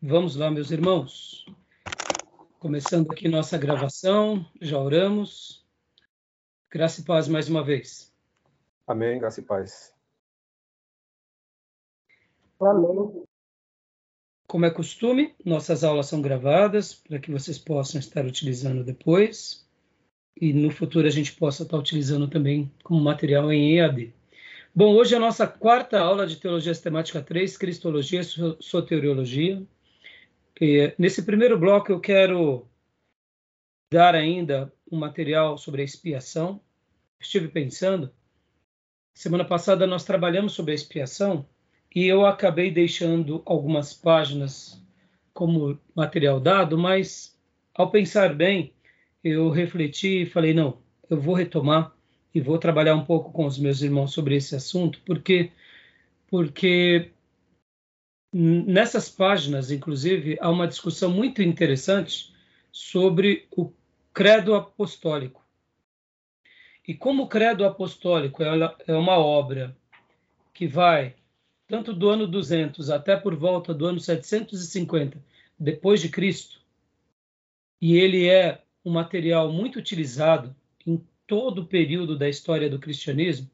Vamos lá, meus irmãos. Começando aqui nossa gravação, já oramos. Graça e paz mais uma vez. Amém, graça e paz. Amém. Como é costume, nossas aulas são gravadas para que vocês possam estar utilizando depois e no futuro a gente possa estar utilizando também como material em EAD. Bom, hoje é a nossa quarta aula de Teologia Sistemática 3, Cristologia e Soteriologia. E, nesse primeiro bloco, eu quero dar ainda um material sobre a expiação. Estive pensando, semana passada nós trabalhamos sobre a expiação e eu acabei deixando algumas páginas como material dado, mas ao pensar bem, eu refleti e falei: não, eu vou retomar e vou trabalhar um pouco com os meus irmãos sobre esse assunto, porque porque Nessas páginas, inclusive, há uma discussão muito interessante sobre o credo apostólico. E como o credo apostólico é uma obra que vai tanto do ano 200 até por volta do ano 750 depois de Cristo, e ele é um material muito utilizado em todo o período da história do cristianismo,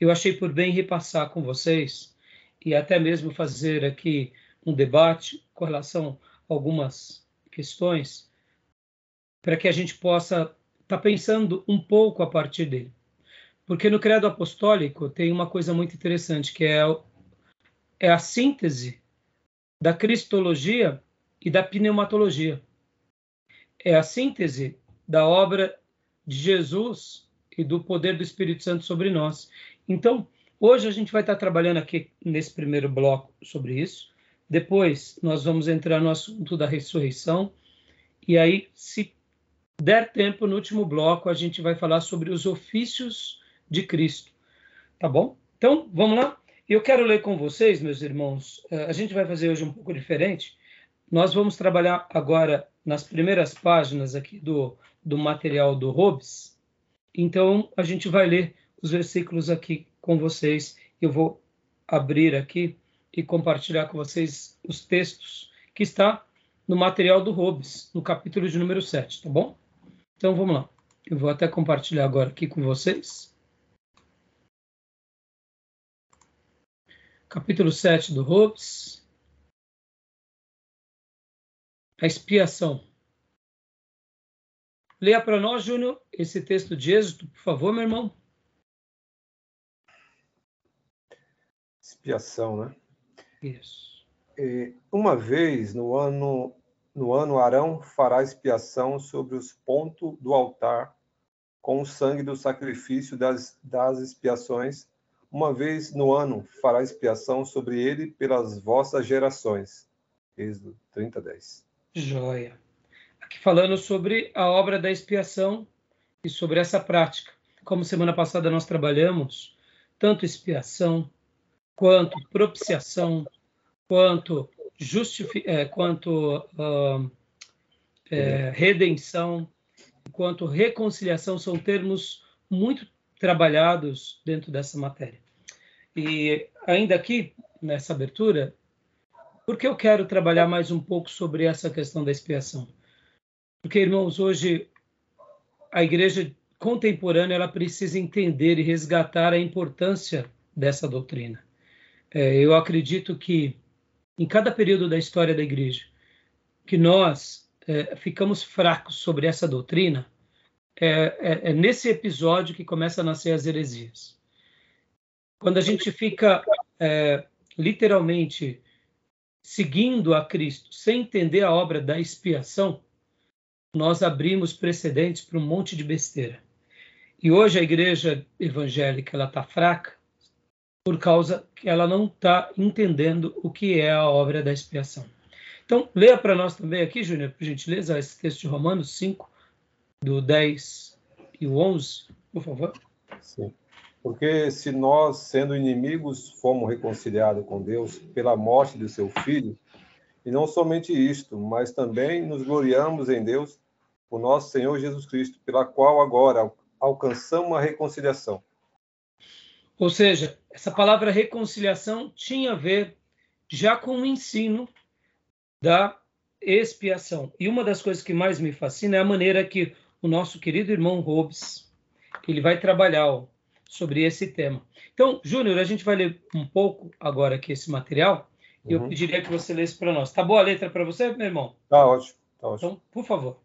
eu achei por bem repassar com vocês e até mesmo fazer aqui um debate com relação a algumas questões, para que a gente possa estar tá pensando um pouco a partir dele. Porque no Credo Apostólico tem uma coisa muito interessante, que é, é a síntese da cristologia e da pneumatologia. É a síntese da obra de Jesus e do poder do Espírito Santo sobre nós. Então, Hoje a gente vai estar trabalhando aqui nesse primeiro bloco sobre isso. Depois nós vamos entrar no assunto da ressurreição. E aí, se der tempo, no último bloco, a gente vai falar sobre os ofícios de Cristo. Tá bom? Então, vamos lá? Eu quero ler com vocês, meus irmãos. Eh, a gente vai fazer hoje um pouco diferente. Nós vamos trabalhar agora nas primeiras páginas aqui do, do material do Hobbes. Então, a gente vai ler os versículos aqui com vocês. Eu vou abrir aqui e compartilhar com vocês os textos que está no material do Hobbes, no capítulo de número 7, tá bom? Então vamos lá. Eu vou até compartilhar agora aqui com vocês. Capítulo 7 do Hobbes. A expiação. Leia para nós, Júnior, esse texto de Êxodo, por favor, meu irmão. Expiação, né? Isso. E uma vez no ano no ano Arão fará expiação sobre os pontos do altar com o sangue do sacrifício das, das expiações. Uma vez no ano fará expiação sobre ele pelas vossas gerações. Êxodo 30, 10. Joia. Aqui falando sobre a obra da expiação e sobre essa prática. Como semana passada nós trabalhamos, tanto expiação quanto propiciação, quanto, justifi é, quanto uh, é, redenção, quanto reconciliação, são termos muito trabalhados dentro dessa matéria. E ainda aqui, nessa abertura, porque eu quero trabalhar mais um pouco sobre essa questão da expiação? Porque, irmãos, hoje a igreja contemporânea ela precisa entender e resgatar a importância dessa doutrina. É, eu acredito que em cada período da história da igreja que nós é, ficamos fracos sobre essa doutrina, é, é, é, nesse episódio que começa a nascer as heresias. Quando a gente fica é, literalmente seguindo a Cristo sem entender a obra da expiação, nós abrimos precedentes para um monte de besteira. E hoje a igreja evangélica ela está fraca por causa que ela não está entendendo o que é a obra da expiação. Então, leia para nós também aqui, Júnior, por gentileza, esse texto de Romanos 5, do 10 e o 11, por favor. Sim. Porque se nós, sendo inimigos, fomos reconciliados com Deus pela morte de seu Filho, e não somente isto, mas também nos gloriamos em Deus, o nosso Senhor Jesus Cristo, pela qual agora alcançamos a reconciliação ou seja, essa palavra reconciliação tinha a ver já com o ensino da expiação. E uma das coisas que mais me fascina é a maneira que o nosso querido irmão Hobbes ele vai trabalhar ó, sobre esse tema. Então, Júnior, a gente vai ler um pouco agora aqui esse material e eu uhum. pediria que você lesse para nós. Tá boa a letra para você, meu irmão? Tá ótimo, tá ótimo. Então, por favor.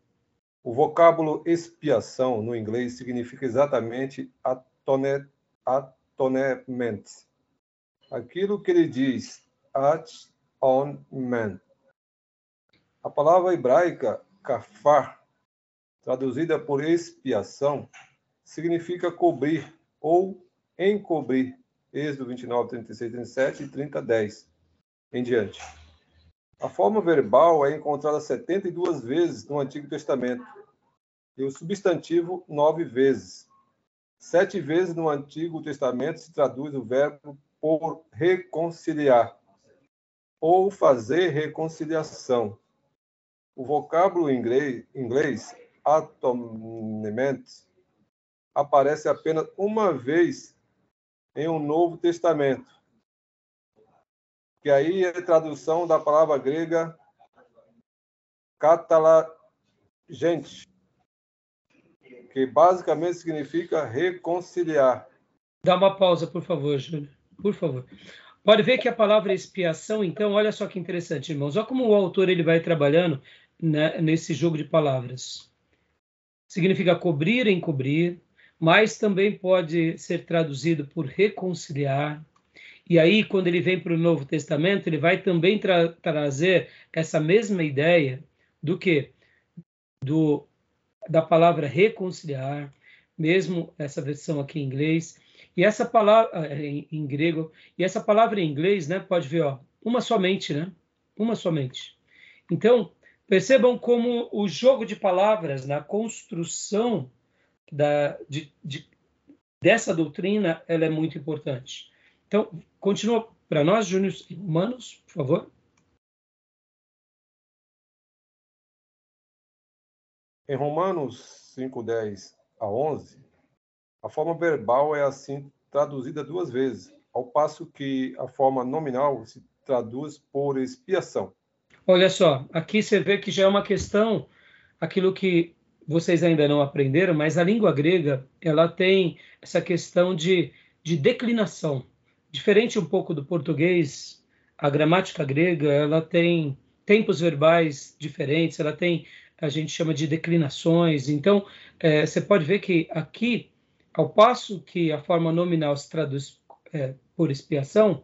O vocábulo expiação no inglês significa exatamente atone, atonement. Aquilo que ele diz, at on man. A palavra hebraica kafar, traduzida por expiação, significa cobrir ou encobrir. Êxodo 29, 36, 37 e 30, 10 em diante. A forma verbal é encontrada 72 vezes no Antigo Testamento e o substantivo nove vezes. Sete vezes no Antigo Testamento se traduz o verbo por reconciliar ou fazer reconciliação. O vocábulo inglês, inglês atonement aparece apenas uma vez em um Novo Testamento, que aí é tradução da palavra grega catalagente, que basicamente significa reconciliar. Dá uma pausa, por favor, Júlio. Por favor. Pode ver que a palavra expiação, então, olha só que interessante, irmãos. Olha como o autor ele vai trabalhando né, nesse jogo de palavras. Significa cobrir, encobrir, mas também pode ser traduzido por reconciliar. E aí, quando ele vem para o Novo Testamento, ele vai também tra trazer essa mesma ideia do que do da palavra reconciliar, mesmo essa versão aqui em inglês, e essa palavra eh, em, em grego, e essa palavra em inglês, né, pode ver, ó, uma somente, né? Uma somente. Então, percebam como o jogo de palavras na construção da, de, de, dessa doutrina ela é muito importante. Então, continua para nós, Júnior Humanos, por favor. Em Romanos 5, 10 a 11, a forma verbal é assim traduzida duas vezes, ao passo que a forma nominal se traduz por expiação. Olha só, aqui você vê que já é uma questão, aquilo que vocês ainda não aprenderam, mas a língua grega ela tem essa questão de, de declinação. Diferente um pouco do português, a gramática grega ela tem tempos verbais diferentes, ela tem a gente chama de declinações. Então, é, você pode ver que aqui, ao passo que a forma nominal se traduz é, por expiação,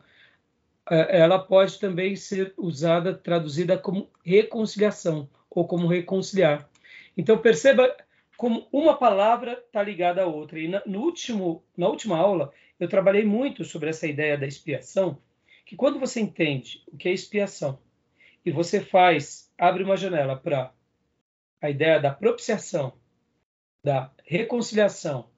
é, ela pode também ser usada, traduzida como reconciliação ou como reconciliar. Então, perceba como uma palavra está ligada à outra. E na, no último, na última aula, eu trabalhei muito sobre essa ideia da expiação, que quando você entende o que é expiação e você faz, abre uma janela para a ideia da propiciação, da reconciliação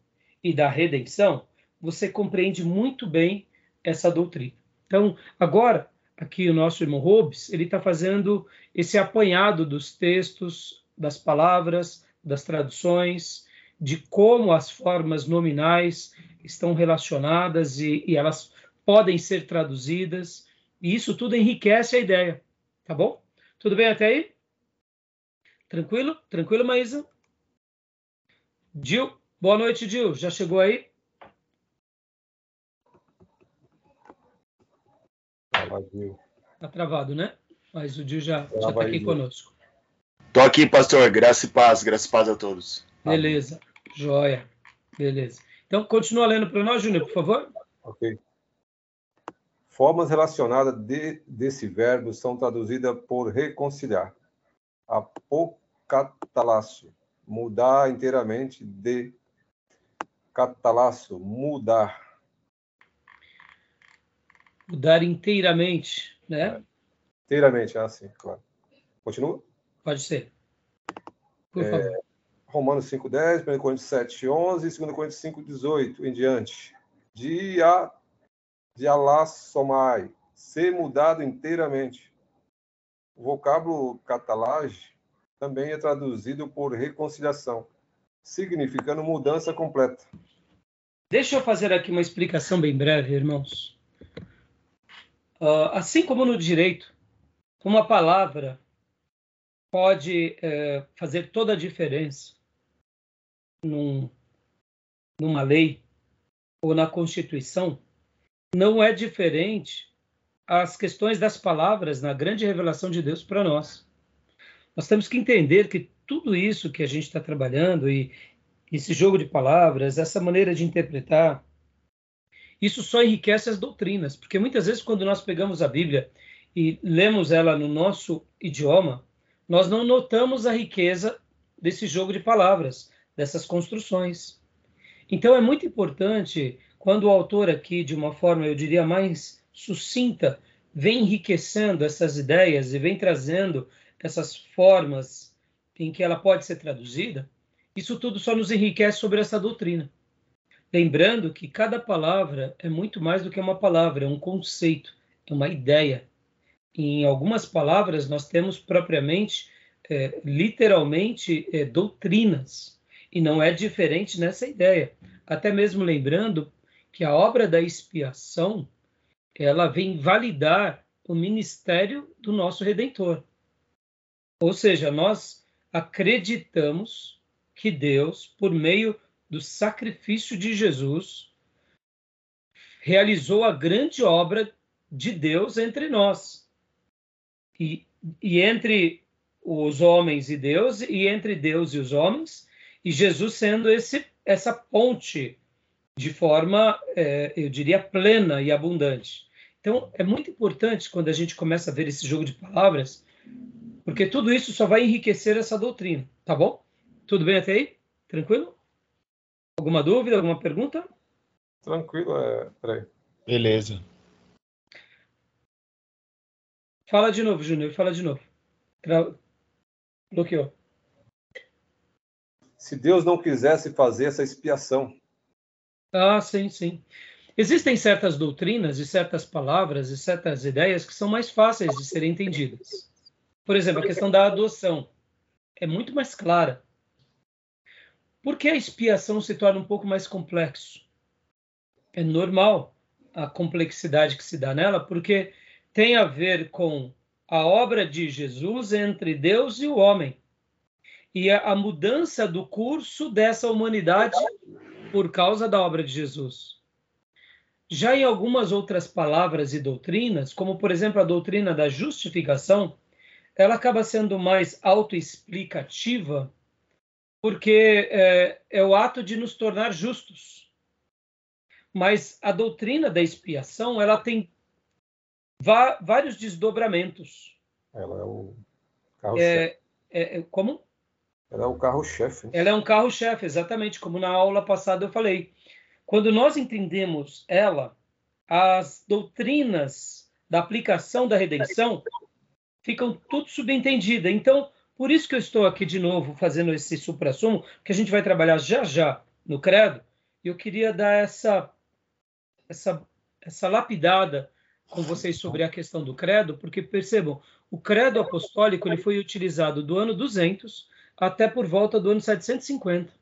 e da redenção, você compreende muito bem essa doutrina. Então, agora, aqui o nosso irmão Hobbes, ele está fazendo esse apanhado dos textos, das palavras, das traduções, de como as formas nominais estão relacionadas e, e elas podem ser traduzidas, e isso tudo enriquece a ideia, tá bom? Tudo bem até aí? Tranquilo? Tranquilo, Maísa? Dil, boa noite, Dil. Já chegou aí? Travado. Tá travado, né? Mas o Dil já está aqui conosco. Tô aqui, pastor. Graça e paz. Graça e paz a todos. Beleza. Joia. Beleza. Então, continua lendo para nós, Júnior, por favor. Ok. Formas relacionadas de, desse verbo são traduzidas por reconciliar. Apo, catalaço, mudar inteiramente de catalaço, mudar. Mudar inteiramente, né? É. Inteiramente, é assim, claro. Continua? Pode ser. Por é, favor. Romanos 5,10, 1 Coríntios 7, 11 e 2 Coríntios 5, 18 em diante. Dia, dialassomai, ser mudado inteiramente. O vocábulo catalage também é traduzido por reconciliação, significando mudança completa. Deixa eu fazer aqui uma explicação bem breve, irmãos. Uh, assim como no direito, Uma palavra pode é, fazer toda a diferença num, numa lei ou na Constituição, não é diferente as questões das palavras na grande revelação de Deus para nós. Nós temos que entender que tudo isso que a gente está trabalhando e esse jogo de palavras, essa maneira de interpretar, isso só enriquece as doutrinas, porque muitas vezes quando nós pegamos a Bíblia e lemos ela no nosso idioma, nós não notamos a riqueza desse jogo de palavras, dessas construções. Então é muito importante quando o autor aqui, de uma forma, eu diria, mais sucinta, vem enriquecendo essas ideias e vem trazendo essas formas em que ela pode ser traduzida, isso tudo só nos enriquece sobre essa doutrina. Lembrando que cada palavra é muito mais do que uma palavra, é um conceito, é uma ideia. Em algumas palavras, nós temos propriamente, é, literalmente, é, doutrinas. E não é diferente nessa ideia. Até mesmo lembrando que a obra da expiação ela vem validar o ministério do nosso Redentor. Ou seja, nós acreditamos que Deus, por meio do sacrifício de Jesus, realizou a grande obra de Deus entre nós. E, e entre os homens e Deus, e entre Deus e os homens, e Jesus sendo esse, essa ponte de forma, é, eu diria, plena e abundante. Então, é muito importante quando a gente começa a ver esse jogo de palavras, porque tudo isso só vai enriquecer essa doutrina, tá bom? Tudo bem até aí? Tranquilo? Alguma dúvida, alguma pergunta? Tranquilo, é... peraí. Beleza. Fala de novo, Júnior, fala de novo. Tra... Bloqueou. Se Deus não quisesse fazer essa expiação, ah, sim, sim. Existem certas doutrinas e certas palavras e certas ideias que são mais fáceis de serem entendidas. Por exemplo, a questão da adoção é muito mais clara. Por que a expiação se torna um pouco mais complexo? É normal a complexidade que se dá nela, porque tem a ver com a obra de Jesus entre Deus e o homem e a, mudança do curso dessa humanidade por causa da obra de Jesus. Já em algumas outras palavras e doutrinas, como por exemplo a doutrina da justificação, ela acaba sendo mais autoexplicativa, porque é, é o ato de nos tornar justos. Mas a doutrina da expiação, ela tem vários desdobramentos. Ela é o carro-chefe. É, é, é, como? Ela é o carro-chefe. Ela é um carro-chefe, exatamente, como na aula passada eu falei. Quando nós entendemos ela, as doutrinas da aplicação da redenção ficam tudo subentendidas. Então, por isso que eu estou aqui de novo fazendo esse supra-sumo, que a gente vai trabalhar já já no credo, e eu queria dar essa, essa, essa lapidada com vocês sobre a questão do credo, porque percebam, o credo apostólico ele foi utilizado do ano 200 até por volta do ano 750.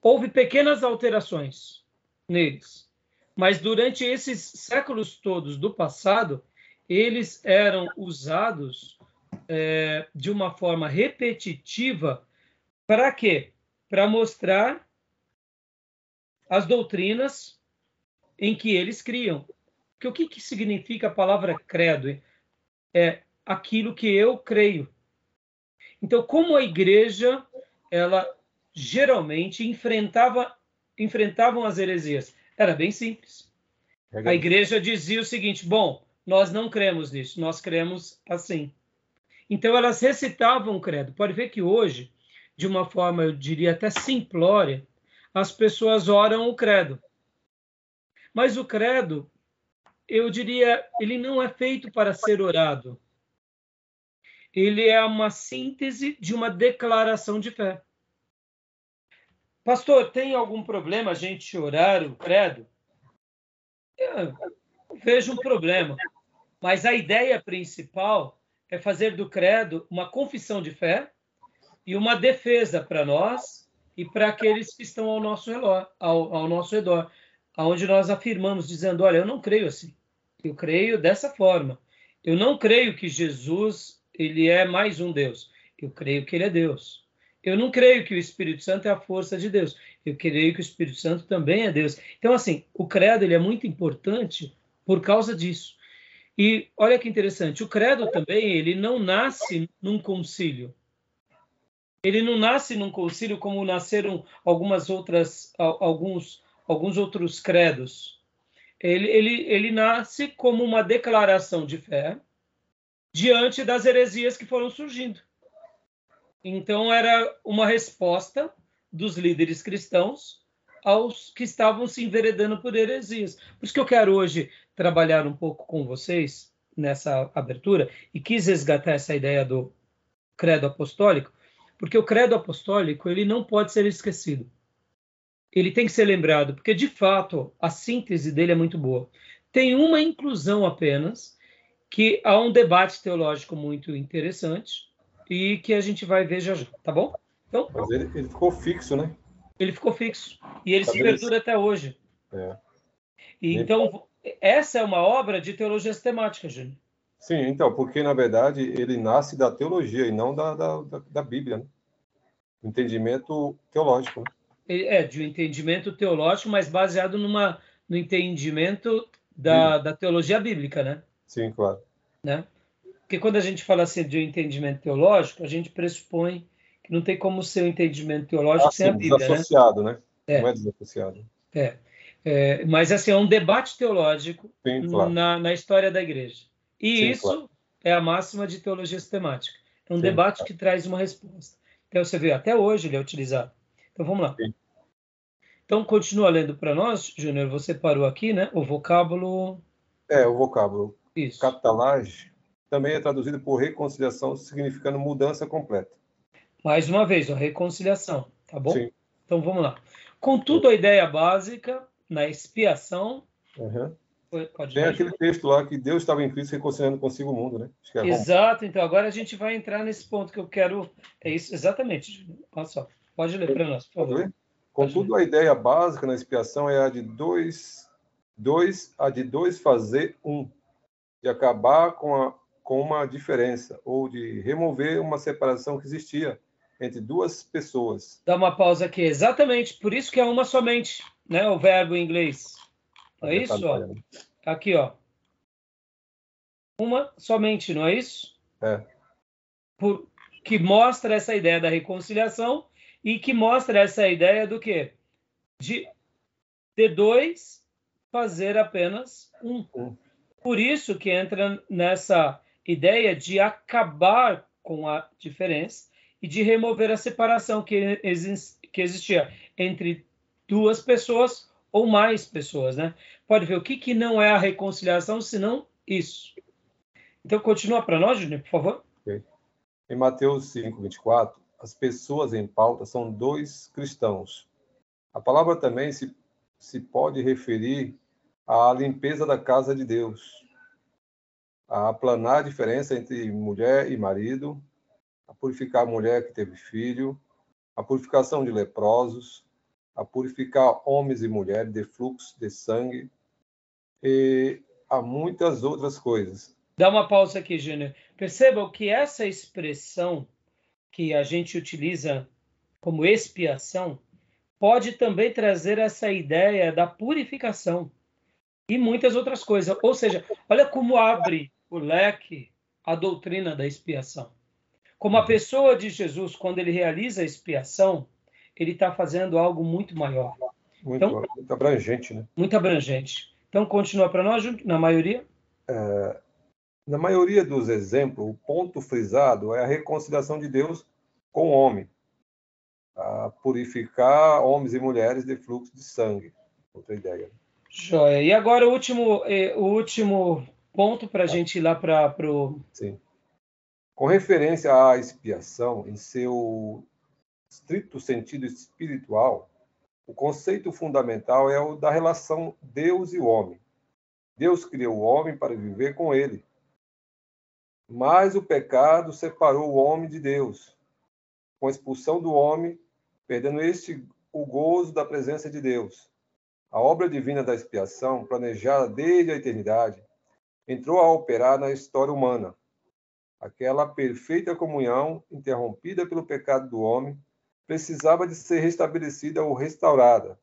Houve pequenas alterações neles, mas durante esses séculos todos do passado, eles eram usados é, de uma forma repetitiva para quê? Para mostrar as doutrinas em que eles criam. Porque o que, que significa a palavra credo? É aquilo que eu creio. Então, como a igreja, ela geralmente enfrentava enfrentavam as heresias? Era bem simples. A igreja dizia o seguinte: bom, nós não cremos nisso, nós cremos assim. Então elas recitavam o credo. Pode ver que hoje, de uma forma, eu diria até simplória, as pessoas oram o credo. Mas o credo, eu diria, ele não é feito para ser orado ele é uma síntese de uma declaração de fé. Pastor, tem algum problema a gente orar o credo? Eu vejo um problema. Mas a ideia principal é fazer do credo uma confissão de fé e uma defesa para nós e para aqueles que estão ao nosso redor, ao, ao nosso redor, aonde nós afirmamos dizendo, olha, eu não creio assim. Eu creio dessa forma Eu não creio que Jesus ele é mais um Deus. Eu creio que ele é Deus. Eu não creio que o Espírito Santo é a força de Deus. Eu creio que o Espírito Santo também é Deus. Então, assim, o credo ele é muito importante por causa disso. E olha que interessante, o credo também ele não nasce num concílio. Ele não nasce num concílio como nasceram algumas outras alguns alguns outros credos. Ele, ele, ele nasce como uma declaração de fé diante das heresias que foram surgindo. Então, era uma resposta dos líderes cristãos aos que estavam se enveredando por heresias. Por isso que eu quero hoje trabalhar um pouco com vocês nessa abertura e quis resgatar essa ideia do credo apostólico, porque o credo apostólico ele não pode ser esquecido. Ele tem que ser lembrado, porque de fato a síntese dele é muito boa. Tem uma inclusão apenas, que há um debate teológico muito interessante, e que a gente vai ver já já, tá bom? Então, Mas ele, ele ficou fixo, né? Ele ficou fixo. E ele tá se perdura até hoje. É. E, então, essa é uma obra de teologia sistemática, Júnior. Sim, então, porque na verdade ele nasce da teologia e não da, da, da, da Bíblia, né? Entendimento teológico. Né? É, de um entendimento teológico, mas baseado numa, no entendimento da, da teologia bíblica, né? Sim, claro. Né? Porque quando a gente fala assim de um entendimento teológico, a gente pressupõe que não tem como ser um entendimento teológico ah, sem sim, a Bíblia, né? desassociado, né? né? É. Não é desassociado. É. é. Mas, assim, é um debate teológico sim, claro. na, na história da igreja. E sim, isso claro. é a máxima de teologia sistemática. É um debate claro. que traz uma resposta. Então, você vê, até hoje ele é utilizado. Então, vamos lá. Então, continua lendo para nós, Júnior. Você parou aqui, né? O vocábulo. É, o vocábulo. Isso. Catalage também é traduzido por reconciliação, significando mudança completa. Mais uma vez, a reconciliação, tá bom? Sim. Então vamos lá. Contudo, a ideia básica na expiação. Uhum. Pode Tem aquele texto lá que Deus estava em Cristo reconciliando consigo o mundo, né? É Exato, então agora a gente vai entrar nesse ponto que eu quero. É isso, exatamente. Olha só, pode ler para nós, por favor. Contudo, a ideia básica na expiação é a de dois, dois, a de dois fazer um, de acabar com a com uma diferença ou de remover uma separação que existia entre duas pessoas. Dá uma pausa aqui, exatamente, por isso que é uma somente, né, o verbo em inglês. É isso, ó. Aqui, ó. Uma somente, não é isso? É. Por, que mostra essa ideia da reconciliação e que mostra essa ideia do quê? De, de dois fazer apenas um. um. Por isso que entra nessa ideia de acabar com a diferença e de remover a separação que, que existia entre duas pessoas ou mais pessoas, né? Pode ver o que, que não é a reconciliação, senão isso. Então, continua para nós, Júnior, por favor. Okay. Em Mateus 5, 24, as pessoas em pauta são dois cristãos. A palavra também se, se pode referir à limpeza da casa de Deus, a aplanar a diferença entre mulher e marido, a purificar a mulher que teve filho, a purificação de leprosos, a purificar homens e mulheres de fluxo de sangue e há muitas outras coisas. Dá uma pausa aqui, Júnior. Percebam que essa expressão que a gente utiliza como expiação pode também trazer essa ideia da purificação e muitas outras coisas. Ou seja, olha como abre o leque, a doutrina da expiação. Como a pessoa de Jesus, quando ele realiza a expiação, ele está fazendo algo muito maior. Muito, então, muito abrangente, né? Muito abrangente. Então, continua para nós, na maioria? É, na maioria dos exemplos, o ponto frisado é a reconciliação de Deus com o homem, a purificar homens e mulheres de fluxo de sangue. Outra ideia. Joia. E agora o último, eh, o último ponto para a gente ir lá para o. Sim. Com referência à expiação, em seu estrito sentido espiritual, o conceito fundamental é o da relação Deus e o homem. Deus criou o homem para viver com ele. Mas o pecado separou o homem de Deus. Com a expulsão do homem, perdendo este o gozo da presença de Deus. A obra divina da expiação, planejada desde a eternidade, entrou a operar na história humana. Aquela perfeita comunhão, interrompida pelo pecado do homem, precisava de ser restabelecida ou restaurada,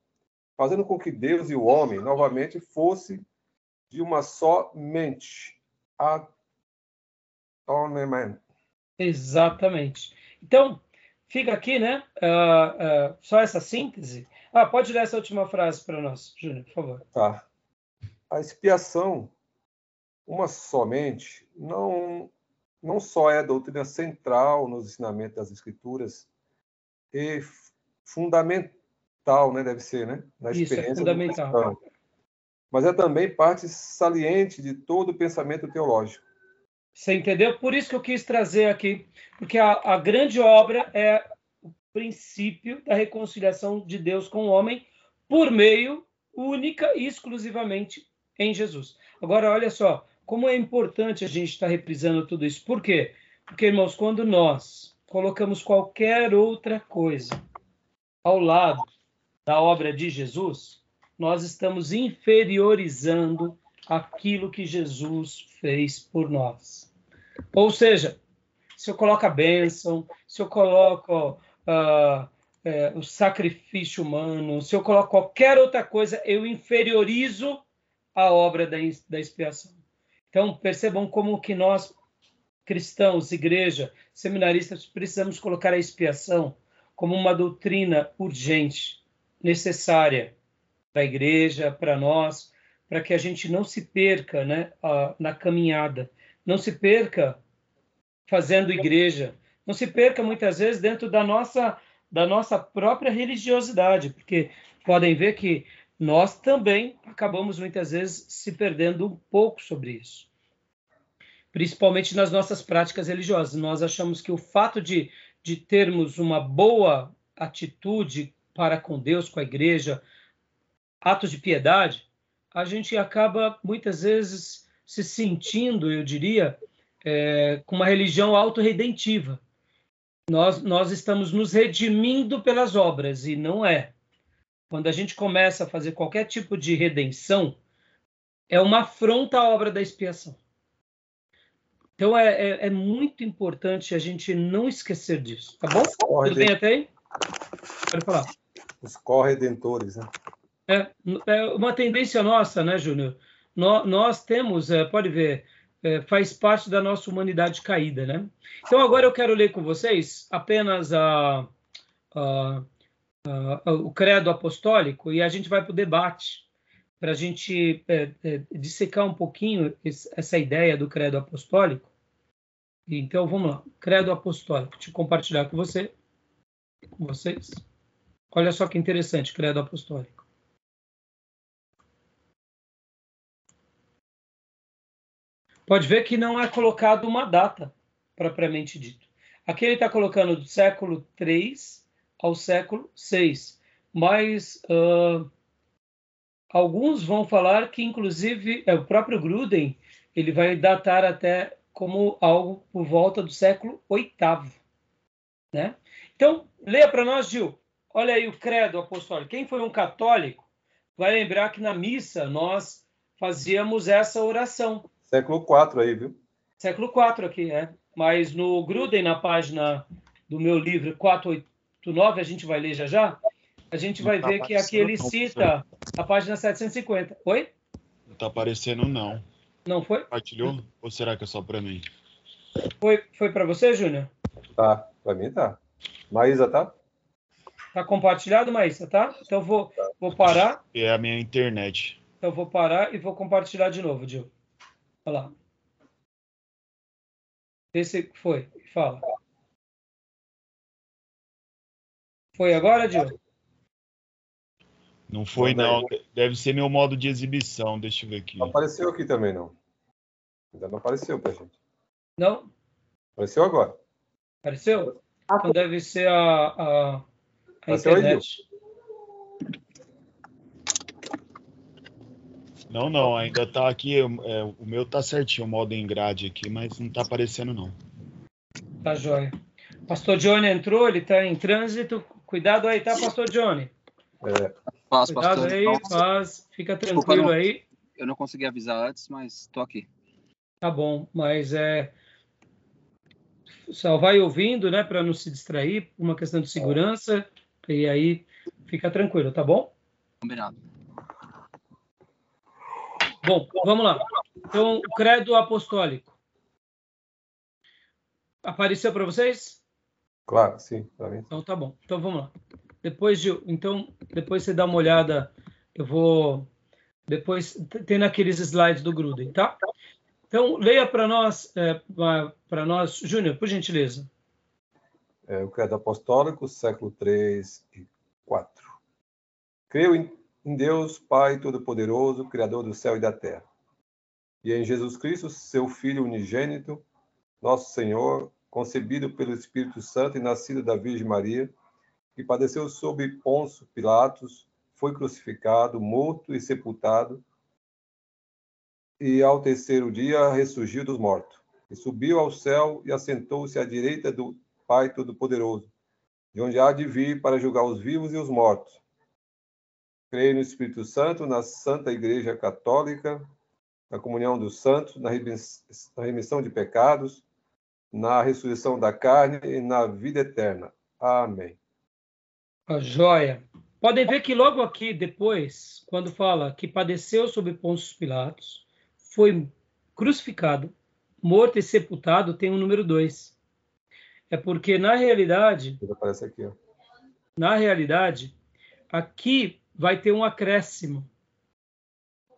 fazendo com que Deus e o homem novamente fossem de uma só mente. Atonement. Exatamente. Então, fica aqui, né? Uh, uh, só essa síntese. Ah, pode ler essa última frase para nós, Júnior, por favor. Tá. A expiação, uma somente, não, não só é a doutrina central nos ensinamentos das Escrituras e fundamental, né? Deve ser, né? Na Isso, é experiência é fundamental. Mas é também parte saliente de todo o pensamento teológico. Você entendeu? Por isso que eu quis trazer aqui, porque a, a grande obra é o princípio da reconciliação de Deus com o homem por meio única e exclusivamente em Jesus. Agora, olha só, como é importante a gente estar reprisando tudo isso. Por quê? Porque, irmãos, quando nós colocamos qualquer outra coisa ao lado da obra de Jesus, nós estamos inferiorizando aquilo que Jesus fez por nós. Ou seja, se eu coloco a bênção, se eu coloco uh, o sacrifício humano, se eu coloco qualquer outra coisa, eu inferiorizo a obra da, da expiação. Então, percebam como que nós, cristãos, igreja, seminaristas, precisamos colocar a expiação como uma doutrina urgente, necessária para a igreja, para nós, para que a gente não se perca né, na caminhada, não se perca fazendo igreja, não se perca muitas vezes dentro da nossa da nossa própria religiosidade, porque podem ver que nós também acabamos muitas vezes se perdendo um pouco sobre isso. Principalmente nas nossas práticas religiosas. Nós achamos que o fato de, de termos uma boa atitude para com Deus, com a igreja, atos de piedade, a gente acaba muitas vezes se sentindo, eu diria, é, com uma religião autorredentiva. Nós, nós estamos nos redimindo pelas obras, e não é. Quando a gente começa a fazer qualquer tipo de redenção, é uma afronta à obra da expiação. Então é, é, é muito importante a gente não esquecer disso, tá bom? Tudo bem até aí? Pode falar. Os corredentores, né? É, é uma tendência nossa, né, Júnior? Nós, nós, temos, é, pode ver, é, faz parte da nossa humanidade caída, né? Então agora eu quero ler com vocês apenas a, a, a, o credo apostólico e a gente vai para o debate para a gente é, é, dissecar um pouquinho essa ideia do credo apostólico. Então vamos lá, credo apostólico. Eu compartilhar com você, com vocês. Olha só que interessante, credo apostólico. pode ver que não é colocado uma data propriamente dito. Aqui ele está colocando do século III ao século VI, mas uh, alguns vão falar que, inclusive, é, o próprio Gruden ele vai datar até como algo por volta do século VIII. Né? Então, leia para nós, Gil. Olha aí o credo apostólico. Quem foi um católico vai lembrar que na missa nós fazíamos essa oração. Século IV aí, viu? Século IV aqui, é. Mas no Gruden, na página do meu livro 489, a gente vai ler já já, a gente vai tá ver que aqui ele cita a página 750. Oi? Não está aparecendo, não. Não foi? Compartilhou? Ou será que é só para mim? Foi, foi para você, Júnior? Tá, para mim tá. Maísa, tá? Tá compartilhado, Maísa, tá? Então vou, vou parar. É a minha internet. Então vou parar e vou compartilhar de novo, Gil. Olha lá. Esse foi. Fala. Foi agora, Diogo? Não foi, não. Deve ser meu modo de exibição. Deixa eu ver aqui. Não apareceu aqui também, não. Ainda não apareceu pra gente. Não? Apareceu agora. Apareceu? Então deve ser a, a, a internet. Não, não, ainda tá aqui. É, o meu tá certinho, o modo em grade aqui, mas não tá aparecendo, não. Tá jóia. Pastor Johnny entrou, ele tá em trânsito. Cuidado aí, tá, Pastor Johnny? É. Paz, Cuidado pastor. aí, paz. Fica tranquilo Desculpa, não, aí. Eu não consegui avisar antes, mas tô aqui. Tá bom, mas é só vai ouvindo, né, para não se distrair, uma questão de segurança, e aí fica tranquilo, tá bom? Combinado. Bom, vamos lá. Então, o credo apostólico. Apareceu para vocês? Claro, sim. Então tá bom. Então vamos lá. Depois de, então depois você dá uma olhada. Eu vou depois tem naqueles slides do Gruden, tá? Então leia para nós, é, para nós, Júnior, por gentileza. É, o credo apostólico, século 3 e 4. Creio em, em Deus, Pai Todo-Poderoso, Criador do céu e da terra, e em Jesus Cristo, seu Filho unigênito, nosso Senhor, concebido pelo Espírito Santo e nascido da Virgem Maria, que padeceu sob Ponço Pilatos, foi crucificado, morto e sepultado, e ao terceiro dia ressurgiu dos mortos, e subiu ao céu e assentou-se à direita do Pai Todo-Poderoso, de onde há de vir para julgar os vivos e os mortos. Creio no Espírito Santo, na Santa Igreja Católica, na comunhão dos santos, na remissão de pecados, na ressurreição da carne e na vida eterna. Amém. A joia. Podem ver que logo aqui depois, quando fala que padeceu sob Pôncio Pilatos, foi crucificado, morto e sepultado, tem o um número 2. É porque na realidade, aparece aqui, ó. na realidade, aqui vai ter um acréscimo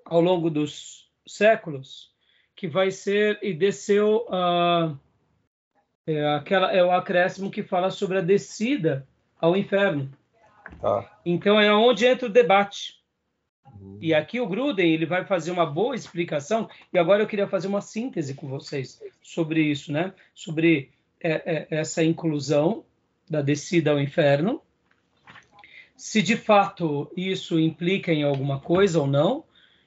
ao longo dos séculos que vai ser e desceu a uh, é, aquela, é o acréscimo que fala sobre a descida ao inferno. Tá. Então é onde entra o debate. Uhum. E aqui o Gruden ele vai fazer uma boa explicação. E agora eu queria fazer uma síntese com vocês sobre isso, né? Sobre é, é, essa inclusão da descida ao inferno. Se de fato isso implica em alguma coisa ou não,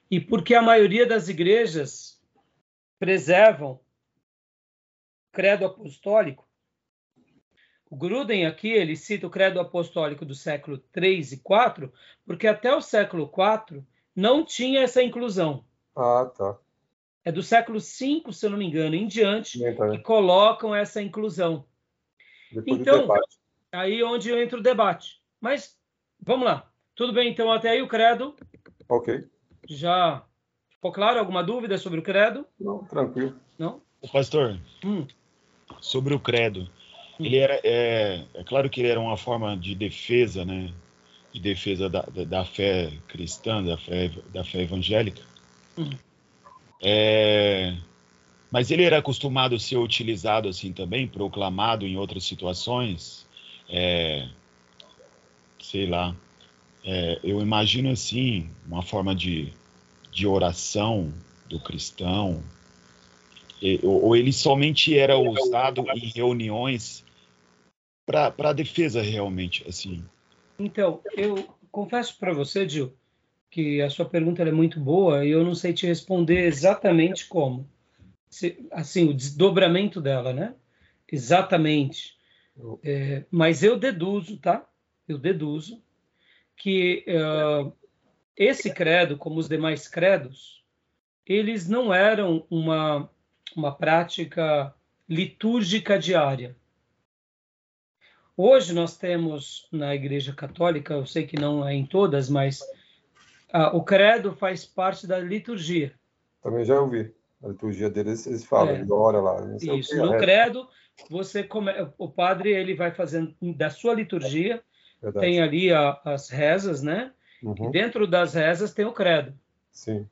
e porque a maioria das igrejas preservam credo apostólico, o Gruden aqui ele cita o credo apostólico do século 3 e 4, porque até o século 4 não tinha essa inclusão. Ah, tá. É do século 5, se eu não me engano, em diante, que colocam essa inclusão. Depois então, aí onde entra o debate. Mas, vamos lá. Tudo bem, então, até aí o credo. Ok. Já ficou claro? Alguma dúvida sobre o credo? Não, tranquilo. Não? O pastor, hum sobre o credo. Hum. Ele era, é, é, claro que ele era uma forma de defesa, né? De defesa da, da, da fé cristã, da fé, da fé evangélica. Hum. É, mas ele era acostumado a ser utilizado assim também, proclamado em outras situações. É, sei lá. É, eu imagino assim, uma forma de, de oração do cristão, ou ele somente era usado em reuniões para defesa realmente, assim? Então, eu confesso para você, Gil, que a sua pergunta é muito boa e eu não sei te responder exatamente como. Se, assim, o desdobramento dela, né? Exatamente. É, mas eu deduzo, tá? Eu deduzo que uh, esse credo, como os demais credos, eles não eram uma uma prática litúrgica diária. Hoje nós temos na Igreja Católica, eu sei que não é em todas, mas ah, o credo faz parte da liturgia. Também já ouvi. A liturgia deles, eles falam, é. ora lá. Isso, no é. credo, você come... o padre ele vai fazendo da sua liturgia, Verdade. tem ali a, as rezas, né? Uhum. E dentro das rezas tem o credo. Sim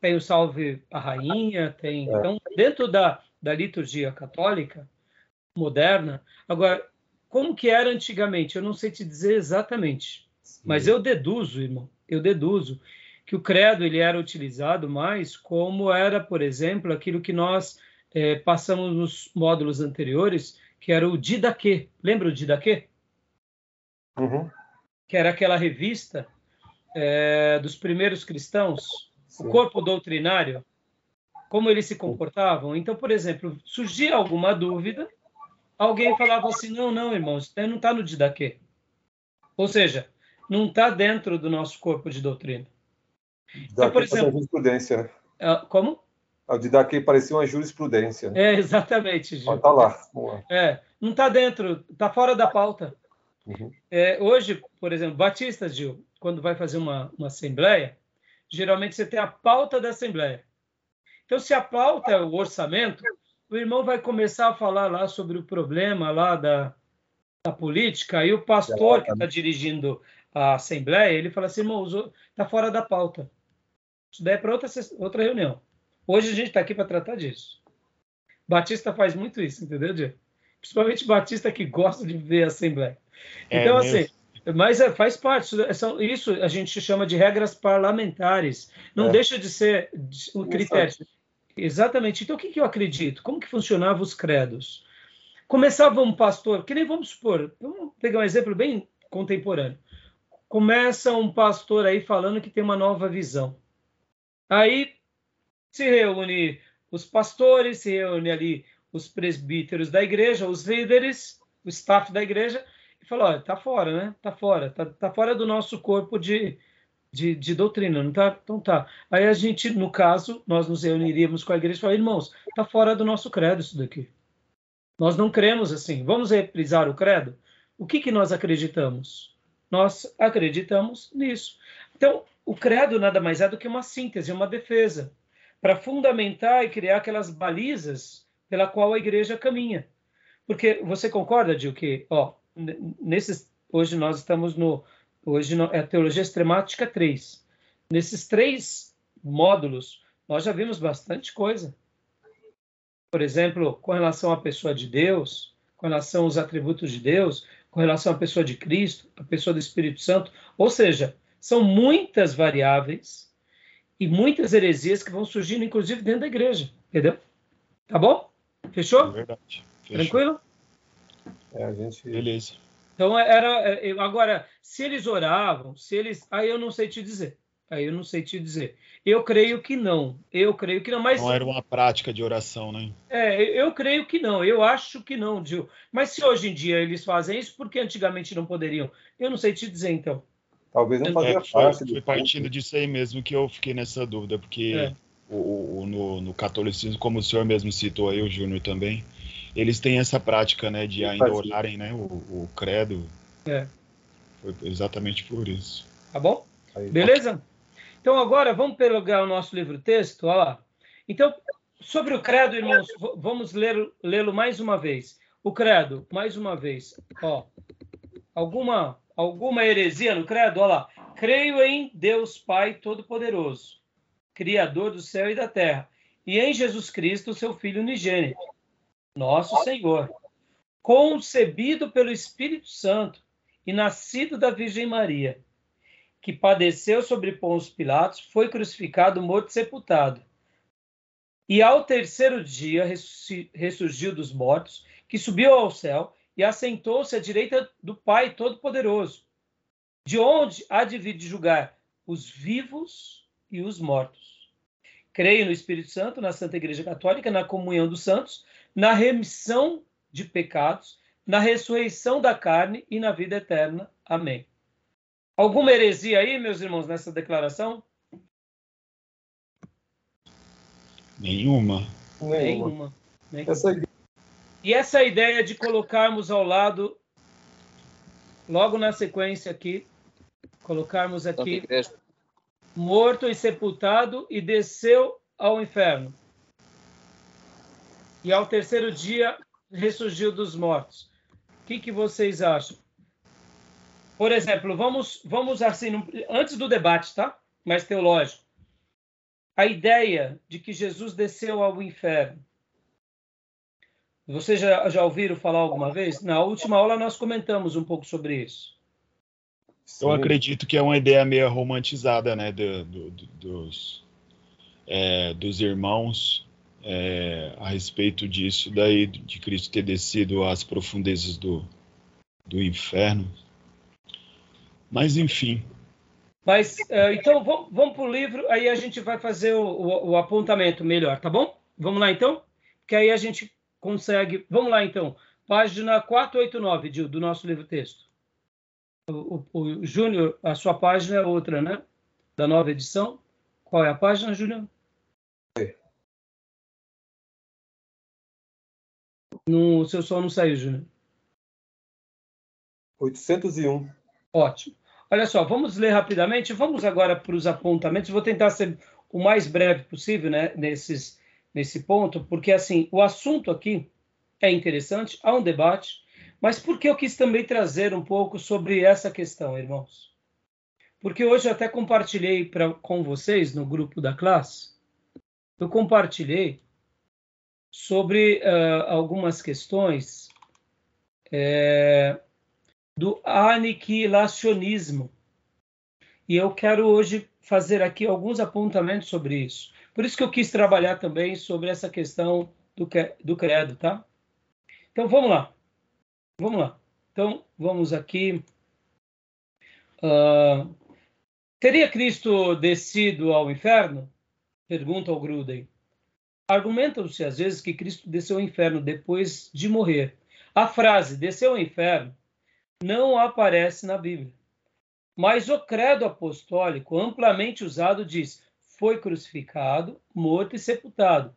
tem o Salve a Rainha, tem. É. Então, dentro da, da liturgia católica moderna, agora, como que era antigamente? Eu não sei te dizer exatamente, Sim. mas eu deduzo, irmão, eu deduzo que o credo ele era utilizado mais como era, por exemplo, aquilo que nós é, passamos nos módulos anteriores, que era o Didaquê. Lembra o Didaquê? Uhum. Que era aquela revista é, dos primeiros cristãos, o corpo doutrinário, como eles se comportavam. Então, por exemplo, surgia alguma dúvida, alguém falava assim: não, não, irmãos, isso não está no Didaquê. Ou seja, não está dentro do nosso corpo de doutrina. Então, por exemplo, jurisprudência. Uh, como? O de daqui parecia uma jurisprudência. É, exatamente, Gil. Tá lá, lá. É, não está dentro, está fora da pauta. Uhum. É, hoje, por exemplo, Batista, Gil, quando vai fazer uma, uma assembleia, geralmente você tem a pauta da assembleia. Então, se a pauta é o orçamento, o irmão vai começar a falar lá sobre o problema lá da, da política, e o pastor que está dirigindo a assembleia, ele fala assim, irmão, está fora da pauta. Isso daí é para outra, outra reunião. Hoje a gente está aqui para tratar disso. Batista faz muito isso, entendeu, Diego? Principalmente Batista que gosta de ver a assembleia. É então, assim, mas é, faz parte. É, são, isso a gente chama de regras parlamentares. Não é. deixa de ser um critério. Exatamente. Então, o que, que eu acredito? Como que funcionavam os credos? Começava um pastor, que nem vamos supor, vamos pegar um exemplo bem contemporâneo. Começa um pastor aí falando que tem uma nova visão. Aí se reúne os pastores, se reúne ali os presbíteros da igreja, os líderes, o staff da igreja, fala, olha, tá fora, né? Tá fora, tá, tá fora do nosso corpo de, de, de, doutrina, não tá? Então tá. Aí a gente, no caso, nós nos reuniríamos com a igreja e falar, irmãos, tá fora do nosso credo isso daqui. Nós não cremos assim. Vamos reprisar o credo? O que, que nós acreditamos? Nós acreditamos nisso. Então, o credo nada mais é do que uma síntese, uma defesa, para fundamentar e criar aquelas balizas pela qual a igreja caminha. Porque você concorda, Gil, que ó, nesses, hoje nós estamos no. Hoje é a Teologia Extremática 3. Nesses três módulos, nós já vimos bastante coisa. Por exemplo, com relação à pessoa de Deus, com relação aos atributos de Deus, com relação à pessoa de Cristo, à pessoa do Espírito Santo. Ou seja, são muitas variáveis e muitas heresias que vão surgindo, inclusive dentro da igreja. Entendeu? Tá bom? Fechou? É verdade. Fechou. Tranquilo? É, a gente. Beleza. Então era é, agora se eles oravam, se eles, aí eu não sei te dizer. Aí eu não sei te dizer. Eu creio que não. Eu creio que não. Mas não era uma prática de oração, né? É, eu creio que não. Eu acho que não, Gil. Mas se hoje em dia eles fazem isso, por que antigamente não poderiam? Eu não sei te dizer, então. Talvez não fazia é, parte. Foi, foi partindo disso aí mesmo que eu fiquei nessa dúvida, porque é. o, o no, no, catolicismo, como o senhor mesmo citou aí, o Júnior também, eles têm essa prática, né, de ainda orarem, né, o, o credo. É. Foi exatamente por isso. Tá bom? Aí, Beleza? Então agora vamos pegar o nosso livro-texto, olha lá. Então, sobre o credo, irmãos, vamos lê-lo mais uma vez. O credo, mais uma vez. Ó, alguma alguma heresia no credo? Olha lá. Creio em Deus Pai Todo-Poderoso, Criador do céu e da terra, e em Jesus Cristo, seu Filho unigênito, nosso Senhor, concebido pelo Espírito Santo e nascido da Virgem Maria, que padeceu sobre Pôncio Pilatos, foi crucificado, morto e sepultado. E ao terceiro dia ressurgiu dos mortos, que subiu ao céu e assentou-se à direita do Pai Todo-Poderoso, de onde há de vir de julgar os vivos e os mortos. Creio no Espírito Santo, na Santa Igreja Católica, na comunhão dos santos, na remissão de pecados, na ressurreição da carne e na vida eterna. Amém. Alguma heresia aí, meus irmãos, nessa declaração? Nenhuma. Nenhuma. Nenhuma. Essa e essa ideia de colocarmos ao lado, logo na sequência aqui, colocarmos aqui, morto e sepultado e desceu ao inferno. E ao terceiro dia ressurgiu dos mortos. O que, que vocês acham? Por exemplo, vamos, vamos assim, antes do debate, tá? Mais teológico. A ideia de que Jesus desceu ao inferno vocês já, já ouviram falar alguma vez? Na última aula nós comentamos um pouco sobre isso. Eu acredito que é uma ideia meio romantizada, né, do, do, dos, é, dos irmãos é, a respeito disso, daí de Cristo ter descido às profundezas do, do inferno. Mas, enfim. Mas, uh, então, vamos, para o livro, aí a gente vai fazer o, o, o apontamento melhor, tá bom? Vamos lá, então? Que aí a gente consegue. Vamos lá, então. Página 489 do nosso livro-texto. O, o, o Júnior, a sua página é outra, né? Da nova edição. Qual é a página, Júnior? No seu som não saiu, Júnior. 801. Ótimo. Olha só, vamos ler rapidamente. Vamos agora para os apontamentos. Vou tentar ser o mais breve possível né, nesses, nesse ponto, porque assim o assunto aqui é interessante, há um debate, mas por que eu quis também trazer um pouco sobre essa questão, irmãos? Porque hoje eu até compartilhei pra, com vocês no grupo da classe, eu compartilhei sobre uh, algumas questões é, do aniquilacionismo. E eu quero hoje fazer aqui alguns apontamentos sobre isso. Por isso que eu quis trabalhar também sobre essa questão do, do credo, tá? Então vamos lá. Vamos lá. Então vamos aqui. Uh, teria Cristo descido ao inferno? Pergunta ao Gruden. Argumentam-se às vezes que Cristo desceu ao inferno depois de morrer. A frase desceu ao inferno não aparece na Bíblia. Mas o credo apostólico, amplamente usado, diz: foi crucificado, morto e sepultado,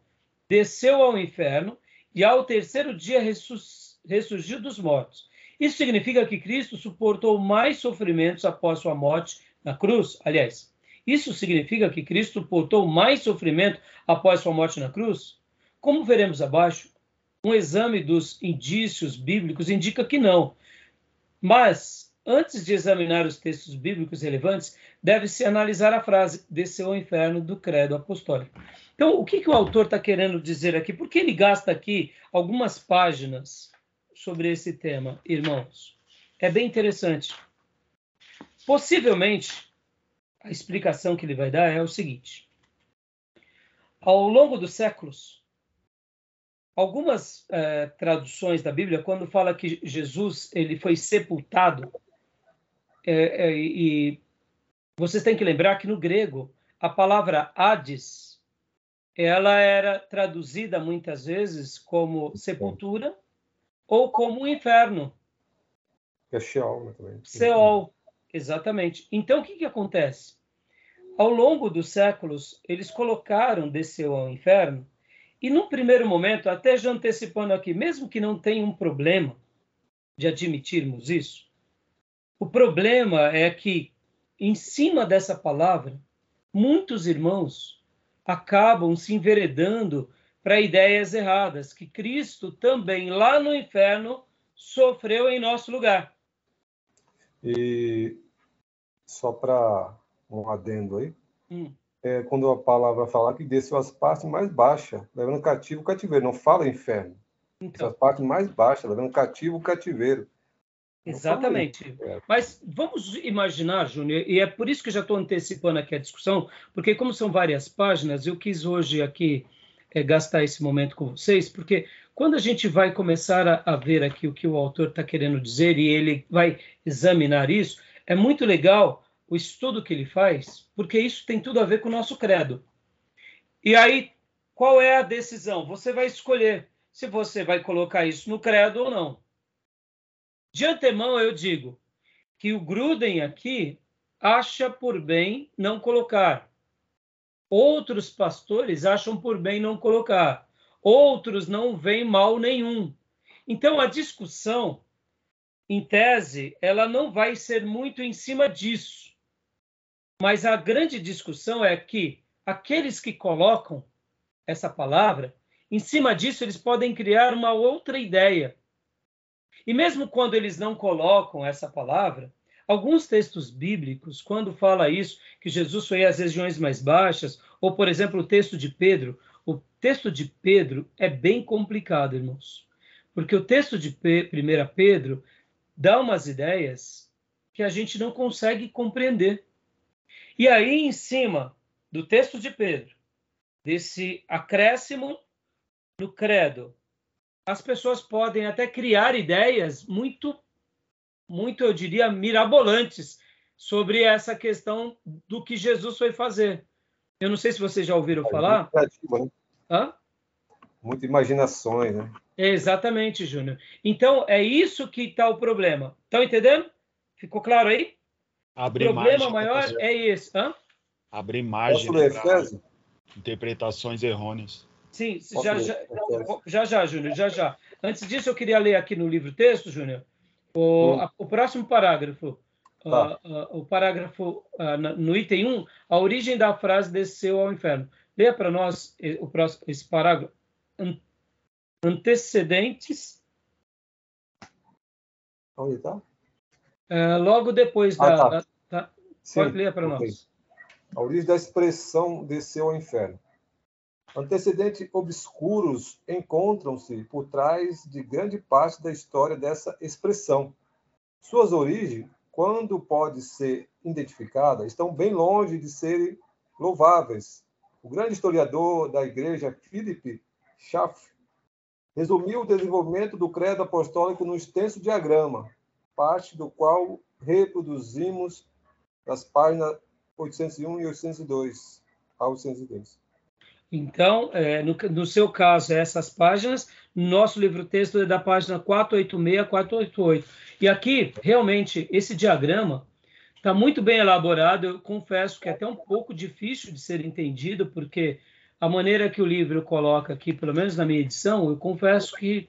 desceu ao inferno e ao terceiro dia ressurgiu dos mortos. Isso significa que Cristo suportou mais sofrimentos após sua morte na cruz? Aliás, isso significa que Cristo suportou mais sofrimento após sua morte na cruz? Como veremos abaixo, um exame dos indícios bíblicos indica que não. Mas Antes de examinar os textos bíblicos relevantes, deve-se analisar a frase desceu ao inferno do credo apostólico. Então, o que, que o autor está querendo dizer aqui? Por que ele gasta aqui algumas páginas sobre esse tema, irmãos? É bem interessante. Possivelmente, a explicação que ele vai dar é o seguinte: ao longo dos séculos, algumas eh, traduções da Bíblia, quando fala que Jesus ele foi sepultado é, é, e vocês têm que lembrar que no grego a palavra Hades ela era traduzida muitas vezes como sepultura ou como inferno. É Sheol também. Sheol, exatamente. Então o que, que acontece? Ao longo dos séculos, eles colocaram desceu ao inferno, e num primeiro momento, até já antecipando aqui, mesmo que não tenha um problema de admitirmos isso, o problema é que, em cima dessa palavra, muitos irmãos acabam se enveredando para ideias erradas, que Cristo também, lá no inferno, sofreu em nosso lugar. E só para um adendo aí, hum. é, quando a palavra fala que desceu as partes mais baixas, levando cativo o cativeiro, não fala inferno. Então. As partes mais baixas, levando cativo o cativeiro. Exatamente. É. Mas vamos imaginar, Júnior, e é por isso que já estou antecipando aqui a discussão, porque como são várias páginas, eu quis hoje aqui é, gastar esse momento com vocês, porque quando a gente vai começar a, a ver aqui o que o autor está querendo dizer e ele vai examinar isso, é muito legal o estudo que ele faz, porque isso tem tudo a ver com o nosso credo. E aí, qual é a decisão? Você vai escolher se você vai colocar isso no credo ou não. De antemão, eu digo que o Gruden aqui acha por bem não colocar. Outros pastores acham por bem não colocar. Outros não veem mal nenhum. Então, a discussão, em tese, ela não vai ser muito em cima disso. Mas a grande discussão é que aqueles que colocam essa palavra, em cima disso, eles podem criar uma outra ideia e mesmo quando eles não colocam essa palavra, alguns textos bíblicos, quando fala isso, que Jesus foi às regiões mais baixas, ou por exemplo o texto de Pedro, o texto de Pedro é bem complicado, irmãos. Porque o texto de 1 Pedro dá umas ideias que a gente não consegue compreender. E aí, em cima do texto de Pedro, desse acréscimo no credo, as pessoas podem até criar ideias muito, muito, eu diria, mirabolantes sobre essa questão do que Jesus foi fazer. Eu não sei se vocês já ouviram é falar. Muito, né? Hã? Muitas imaginações, né? Exatamente, Júnior. Então, é isso que está o problema. Estão entendendo? Ficou claro aí? Abre o problema maior é esse. Hã? Abre margem para interpretações errôneas. Sim, já já, já, já, Júnior, já, já. Antes disso, eu queria ler aqui no livro texto, Júnior, o, hum. o próximo parágrafo. Tá. Uh, uh, o parágrafo uh, no item 1, a origem da frase desceu ao inferno. Leia para nós o próximo, esse parágrafo. Antecedentes. Onde está? Logo depois ah, da. Tá. da, Pode ler para okay. nós. A origem da expressão desceu ao inferno. Antecedentes obscuros encontram-se por trás de grande parte da história dessa expressão. Suas origens, quando pode ser identificada, estão bem longe de serem louváveis. O grande historiador da igreja, Philip Schaff, resumiu o desenvolvimento do credo apostólico num extenso diagrama, parte do qual reproduzimos nas páginas 801 e 802 a 802. Então, é, no, no, seu caso, essas páginas, nosso livro-texto é da página 486 a 488. E aqui, realmente, esse diagrama está muito bem elaborado. Eu confesso que é até um pouco difícil de ser entendido, porque a maneira que o livro coloca aqui, pelo menos na minha edição, eu confesso que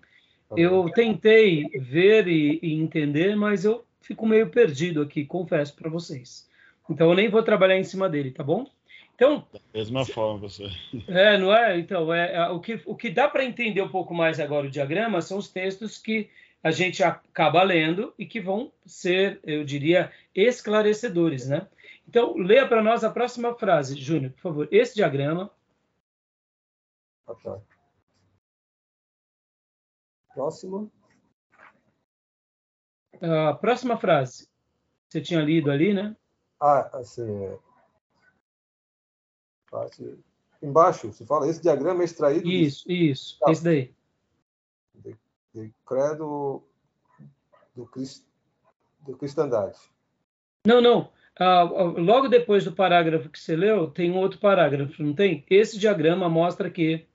eu tentei ver e, e entender, mas eu fico meio perdido aqui, confesso para vocês. Então, eu nem vou trabalhar em cima dele, tá bom? Então, da mesma forma, você. É, não é? Então, é, é o, que, o que dá para entender um pouco mais agora o diagrama são os textos que a gente acaba lendo e que vão ser, eu diria, esclarecedores, né? Então, leia para nós a próxima frase, Júnior, por favor. Esse diagrama. Ok. Próximo. A próxima frase. Você tinha lido ali, né? Ah, assim, é parte embaixo, se fala, esse diagrama é extraído. Isso, de... isso, tá. esse daí. De, de credo do, Crist, do cristandade. Não, não. Ah, logo depois do parágrafo que você leu, tem um outro parágrafo, não tem? Esse diagrama mostra que.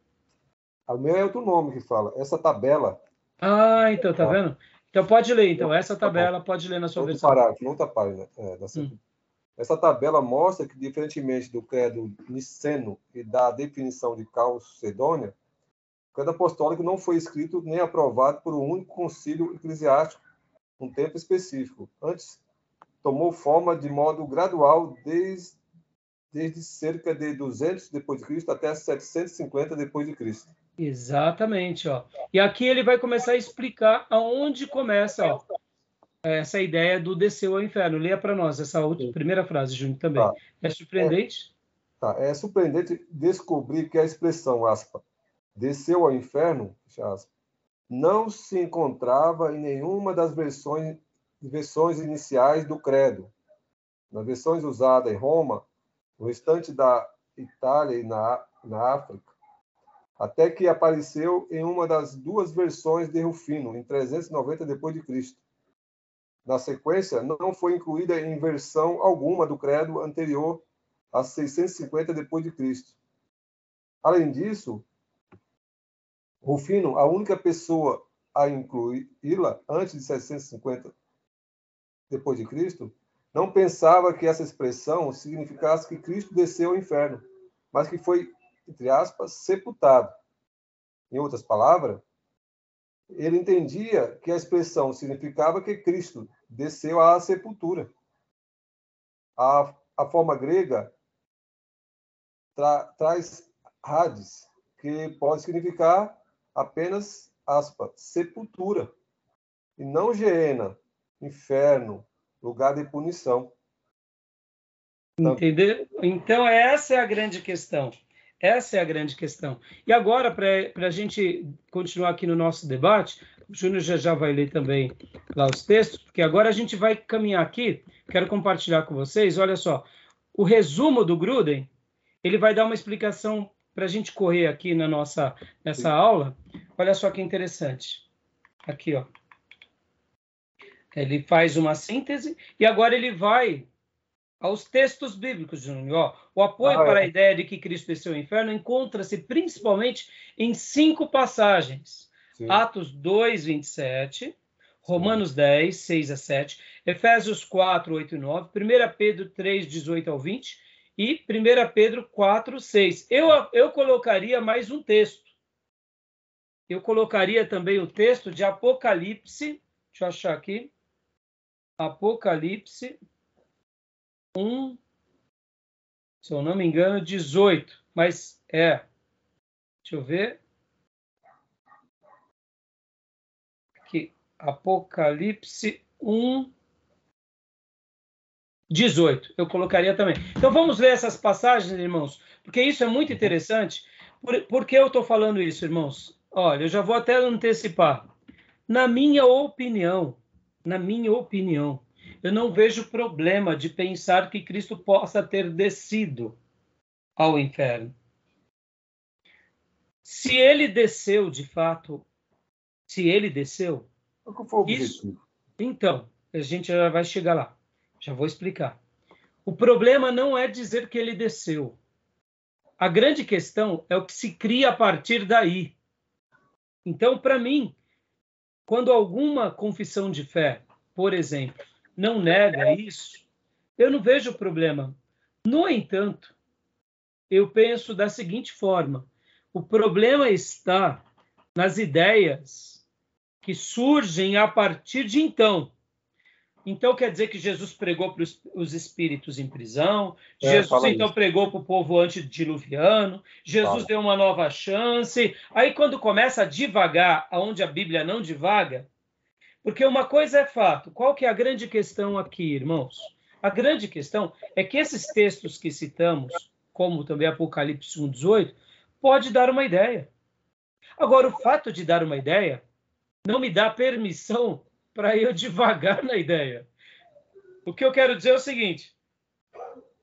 O meu é outro nome que fala. Essa tabela. Ah, então, tá, vendo? Então pode ler, então. Essa tá tabela pode ler na sua outro versão. Parágrafo, outra página. É, da hum. Essa tabela mostra que, diferentemente do credo niceno e da definição de Calcedônia, o credo apostólico não foi escrito nem aprovado por um único concílio eclesiástico, um tempo específico. Antes, tomou forma de modo gradual desde, desde cerca de 200 depois de Cristo até 750 depois de Cristo. Exatamente, ó. E aqui ele vai começar a explicar aonde começa, ó essa ideia do desceu ao inferno. Leia para nós essa outra, primeira frase, Júnior, também. Tá. É surpreendente? É, tá. é surpreendente descobrir que a expressão, aspa, desceu ao inferno, aspa, não se encontrava em nenhuma das versões, versões iniciais do credo. Nas versões usadas em Roma, no restante da Itália e na, na África, até que apareceu em uma das duas versões de Rufino, em 390 depois de Cristo na sequência, não foi incluída em versão alguma do credo anterior a 650 depois de Cristo. Além disso, Rufino, a única pessoa a incluí-la antes de 650 depois de Cristo, não pensava que essa expressão significasse que Cristo desceu ao inferno, mas que foi, entre aspas, sepultado. Em outras palavras, ele entendia que a expressão significava que Cristo desceu à sepultura. A, a forma grega tra, traz Hades, que pode significar apenas, aspa, sepultura, e não Geena, inferno, lugar de punição. Entendeu? Então, essa é a grande questão. Essa é a grande questão. E agora, para a gente continuar aqui no nosso debate, o Júnior já, já vai ler também lá os textos, porque agora a gente vai caminhar aqui. Quero compartilhar com vocês. Olha só, o resumo do Gruden, ele vai dar uma explicação para a gente correr aqui na nossa nessa aula. Olha só que interessante. Aqui, ó. Ele faz uma síntese e agora ele vai aos textos bíblicos, Júnior. O apoio ah, para é. a ideia de que Cristo desceu ao inferno encontra-se principalmente em cinco passagens. Sim. Atos 2, 27, Romanos 10, 6 a 7, Efésios 4, 8 e 9, 1 Pedro 3, 18 ao 20 e 1 Pedro 4, 6. Eu, eu colocaria mais um texto. Eu colocaria também o texto de Apocalipse, deixa eu achar aqui. Apocalipse 1, se eu não me engano, 18. Mas é. Deixa eu ver. Aqui. Apocalipse 1, 18. Eu colocaria também. Então vamos ler essas passagens, irmãos, porque isso é muito interessante. Por, por que eu estou falando isso, irmãos? Olha, eu já vou até antecipar. Na minha opinião, na minha opinião, eu não vejo problema de pensar que Cristo possa ter descido ao inferno. Se ele desceu de fato, se ele desceu, qual foi o isso, então, a gente já vai chegar lá. Já vou explicar. O problema não é dizer que ele desceu. A grande questão é o que se cria a partir daí. Então, para mim, quando alguma confissão de fé, por exemplo, não nega isso, eu não vejo problema. No entanto, eu penso da seguinte forma: o problema está nas ideias que surgem a partir de então. Então quer dizer que Jesus pregou para os espíritos em prisão, é, Jesus então isso. pregou para o povo antediluviano, Jesus fala. deu uma nova chance. Aí quando começa a divagar aonde a Bíblia não divaga, porque uma coisa é fato, qual que é a grande questão aqui, irmãos? A grande questão é que esses textos que citamos, como também Apocalipse 1:18, pode dar uma ideia. Agora o fato de dar uma ideia não me dá permissão para eu devagar na ideia. O que eu quero dizer é o seguinte: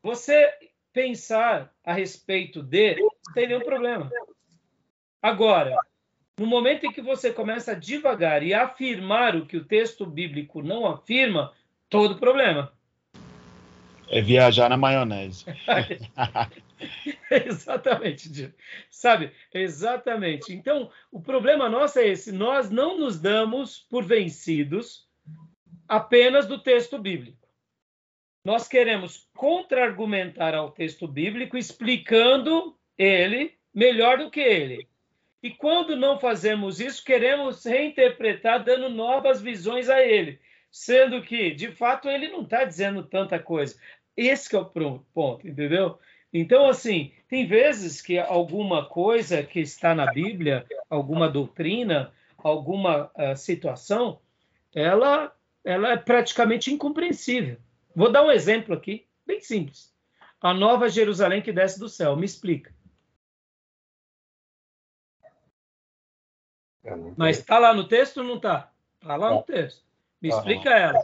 você pensar a respeito de, não tem nenhum problema. Agora, no momento em que você começa a devagar e afirmar o que o texto bíblico não afirma, todo problema. É viajar na maionese. exatamente, sabe? Exatamente. Então, o problema nosso é esse: nós não nos damos por vencidos apenas do texto bíblico. Nós queremos contra-argumentar ao texto bíblico, explicando ele melhor do que ele. E quando não fazemos isso, queremos reinterpretar, dando novas visões a ele, sendo que, de fato, ele não está dizendo tanta coisa. Esse é o ponto, entendeu? Então, assim, tem vezes que alguma coisa que está na Bíblia, alguma doutrina, alguma uh, situação, ela, ela é praticamente incompreensível. Vou dar um exemplo aqui, bem simples. A nova Jerusalém que desce do céu. Me explica. Mas está lá no texto ou não está? Está lá no texto. Me explica ela.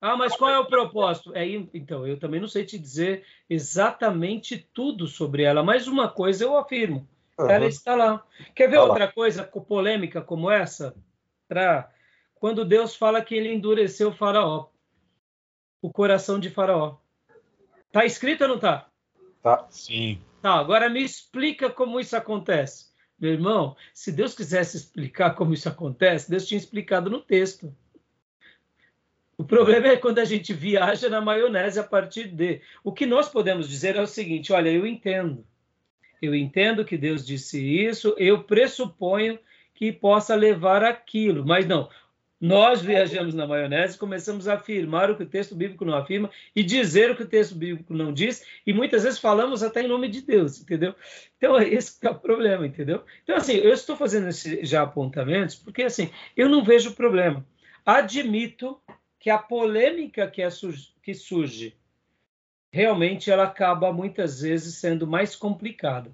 Ah, mas qual é o propósito? É, então, eu também não sei te dizer exatamente tudo sobre ela, mas uma coisa eu afirmo: uhum. ela está lá. Quer ver tá outra lá. coisa polêmica como essa? Pra... Quando Deus fala que ele endureceu o Faraó, o coração de Faraó. Tá escrito ou não tá? Tá. Sim. Tá, agora me explica como isso acontece. Meu irmão, se Deus quisesse explicar como isso acontece, Deus tinha explicado no texto. O problema é quando a gente viaja na maionese a partir de. O que nós podemos dizer é o seguinte: olha, eu entendo. Eu entendo que Deus disse isso, eu pressuponho que possa levar aquilo, mas não. Nós viajamos na maionese, começamos a afirmar o que o texto bíblico não afirma e dizer o que o texto bíblico não diz, e muitas vezes falamos até em nome de Deus, entendeu? Então, esse é o problema, entendeu? Então, assim, eu estou fazendo esses já apontamentos porque, assim, eu não vejo problema. Admito que a polêmica que, é, que surge realmente ela acaba muitas vezes sendo mais complicada.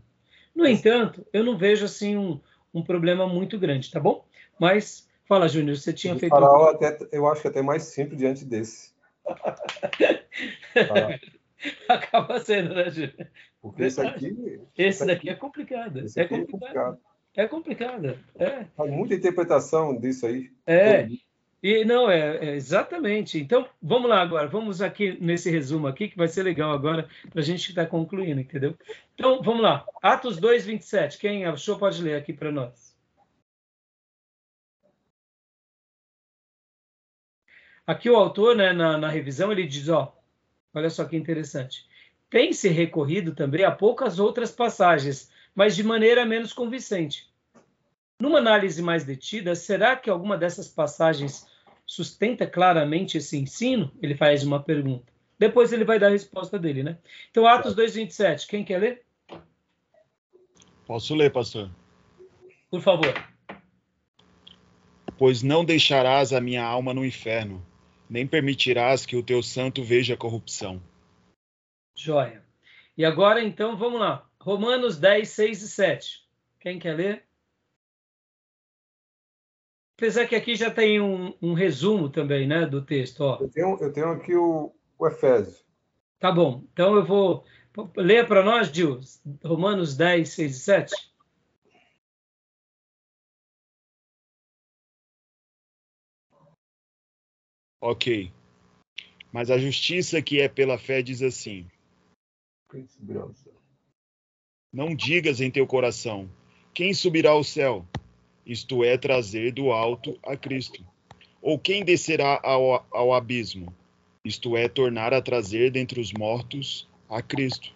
No entanto, eu não vejo assim um, um problema muito grande, tá bom? Mas fala, Júnior, você tinha feito. Faraó até, eu acho que até mais simples diante desse. Acaba sendo, né, Júnior? Porque esse aqui. Esse daqui é complicado. Esse é, complicado. é complicado. É complicado. É. Faz muita interpretação disso aí. É. E não, é, é, exatamente. Então, vamos lá agora, vamos aqui nesse resumo aqui, que vai ser legal agora para a gente estar tá concluindo, entendeu? Então, vamos lá. Atos 2, 27. Quem achou pode ler aqui para nós. Aqui o autor, né, na, na revisão, ele diz, ó, olha só que interessante. tem se recorrido também a poucas outras passagens, mas de maneira menos convincente. Numa análise mais detida, será que alguma dessas passagens sustenta claramente esse ensino? Ele faz uma pergunta. Depois ele vai dar a resposta dele, né? Então, Atos 2,27, quem quer ler? Posso ler, pastor? Por favor. Pois não deixarás a minha alma no inferno, nem permitirás que o teu santo veja corrupção. Joia. E agora, então, vamos lá. Romanos 10, 6 e 7. Quem quer ler? Apesar que aqui já tem um, um resumo também, né, do texto. Ó. Eu, tenho, eu tenho aqui o, o Efésio. Tá bom. Então eu vou. Leia para nós, Dil, Romanos 10, 6 e 7. Ok. Mas a justiça que é pela fé diz assim: Não digas em teu coração: quem subirá ao céu? isto é, trazer do alto a Cristo. Ou quem descerá ao, ao abismo? Isto é, tornar a trazer dentre os mortos a Cristo.